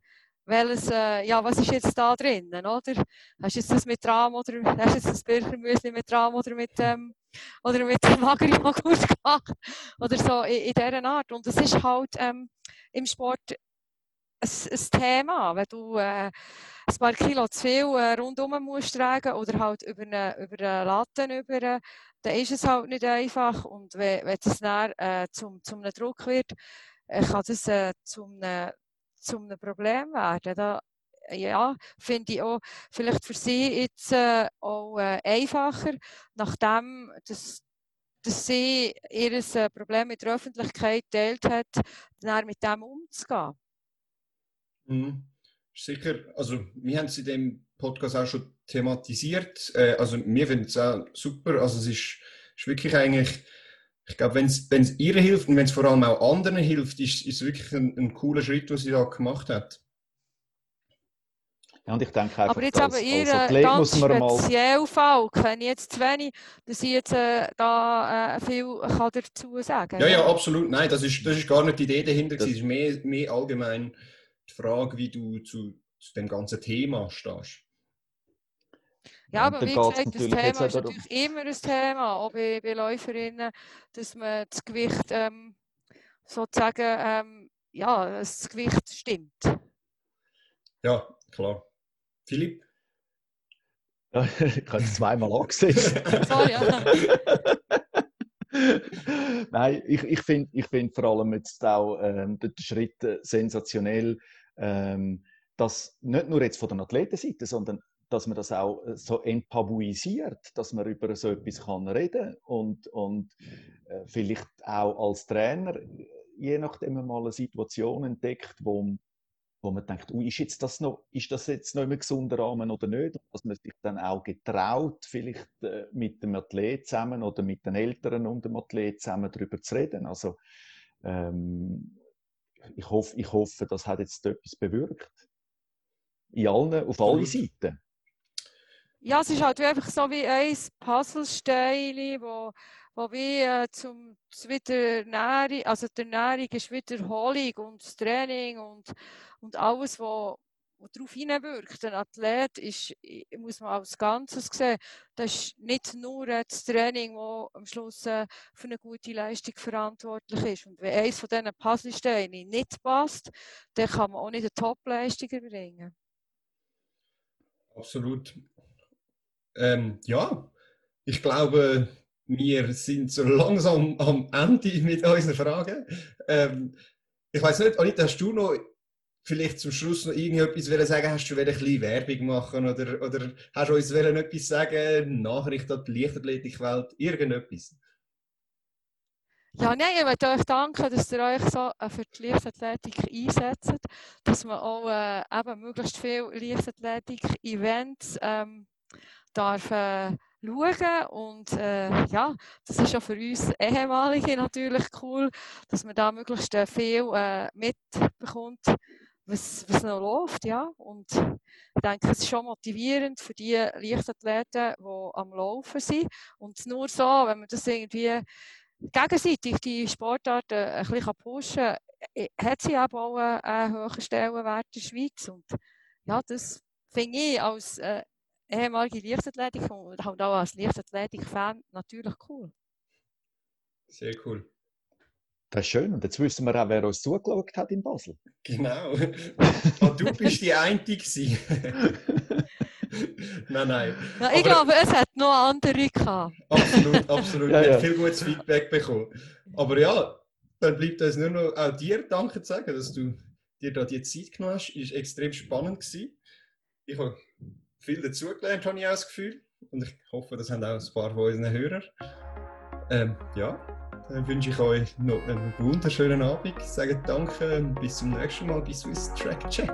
welches, äh, ja, was ist jetzt da drinnen, oder? Hast du jetzt das mit Rahm oder hast jetzt das Birchermüsli mit Rahm oder mit ähm, oder mit Magerjoghurt gemacht? Oder so in, in dieser Art. Und es ist halt ähm, im Sport ein, ein Thema, wenn du äh, ein paar Kilo zu viel äh, rundum musst tragen oder halt über eine, über eine Latte über, dann ist es halt nicht einfach. Und wenn, wenn es dann äh, zum, zum Druck wird, äh, kann das äh, zum, einem, zum einem Problem werden. Da, ja, finde ich auch vielleicht für sie jetzt äh, auch äh, einfacher, nachdem das, dass sie ihr äh, Problem mit der Öffentlichkeit teilt hat, dann mit dem umzugehen. Mhm. Sicher, also wir haben es in dem Podcast auch schon thematisiert. Äh, also wir finden es auch super. Also es ist, ist wirklich eigentlich, ich glaube, wenn es ihr hilft und wenn es vor allem auch anderen hilft, ist es wirklich ein, ein cooler Schritt, was sie da gemacht hat. Ja, und ich denke einfach, aber jetzt als, aber ihr ganz speziell Fall, kenne ich jetzt zu wenig, dass ich jetzt äh, da äh, viel kann dazu sagen kann. Ja, ja, absolut. Nein, das ist, das ist gar nicht die Idee dahinter. Es ist mehr, mehr allgemein die Frage, wie du zu, zu dem ganzen Thema stehst. Ja, aber wie gesagt, das Thema ist natürlich immer ein Thema, auch bei, bei Läuferinnen, dass man das Gewicht ähm, sozusagen, ähm, ja, das Gewicht stimmt. Ja, klar. Philipp? Ja, ich habe es zweimal angesetzt. Sorry. Nein, ich, ich finde ich find vor allem jetzt auch ähm, den Schritt äh, sensationell, ähm, dass nicht nur jetzt von der Athletenseite, sondern dass man das auch äh, so enttabuisiert, dass man über so etwas kann reden und, und äh, vielleicht auch als Trainer, je nachdem man mal eine Situation entdeckt, wo, wo man denkt, ist, jetzt das noch, ist das jetzt noch im gesunden Rahmen oder nicht? Dass man sich dann auch getraut, vielleicht äh, mit dem Athlet zusammen oder mit den Eltern und dem Athlet zusammen darüber zu reden. Also ähm, ich hoffe, ich hoffe, das hat jetzt etwas bewirkt. In allen, auf alle Seiten. Ja, es ist halt einfach so wie ein Puzzlestein, wo, wo wie äh, zum wieder Ernährung, also die Ernährung ist Wiederholung und das Training und, und alles, was was darauf hineinwirkt. Ein Athlet ist, muss man als Ganzes sehen, das ist nicht nur das Training, das am Schluss äh, für eine gute Leistung verantwortlich ist. Und wenn eines von diesen Puzzlesteinen nicht passt, dann kann man auch nicht eine Top-Leistung erbringen. Absolut. Ähm, ja, ich glaube, wir sind so langsam am Ende mit unseren Fragen. Ähm, ich weiß nicht, Anita, hast du noch vielleicht zum Schluss noch irgendetwas sagen? Hast du ein bisschen Werbung machen oder, oder hast du uns etwas sagen? Nachricht an die Leichtathletikwelt? Irgendetwas? Ja, nein, ich möchte euch danken, dass ihr euch so äh, für die Leichtathletik einsetzt, dass man auch äh, eben möglichst viele Leichtathletik-Events ähm, darf äh, schauen und äh, ja, das ist auch für uns Ehemalige natürlich cool, dass man da möglichst äh, viel äh, mitbekommt was, was noch läuft, ja. Und ich denke, es ist schon motivierend für die Leichtathleten, die am Laufen sind. Und nur so, wenn man das irgendwie gegenseitig die Sportarten ein bisschen pushen kann, hat sie auch einen hohen Stellenwert in der Schweiz. Und ja, das finde ich als äh, ehemalige Leichtathletik und auch als Leichtathletik-Fan natürlich cool. Sehr cool. Das ist schön. Und jetzt wissen wir auch, wer uns zugeschaut hat in Basel. Genau. Und du bist die Einzige. nein, nein. Na, ich Aber, glaube, es hat noch andere gehabt. Absolut, absolut. ja, ja. viel gutes Feedback bekommen. Aber ja, dann bleibt uns nur noch auch dir Danke zu sagen, dass du dir da die Zeit genommen hast. Es war extrem spannend. Gewesen. Ich habe viel dazugelernt, habe ich auch das Gefühl. Und ich hoffe, das haben auch ein paar von unseren Hörern. Ähm, ja, dann wünsche ich euch noch einen wunderschönen Abend. Sage danke und bis zum nächsten Mal bei Swiss Track Check.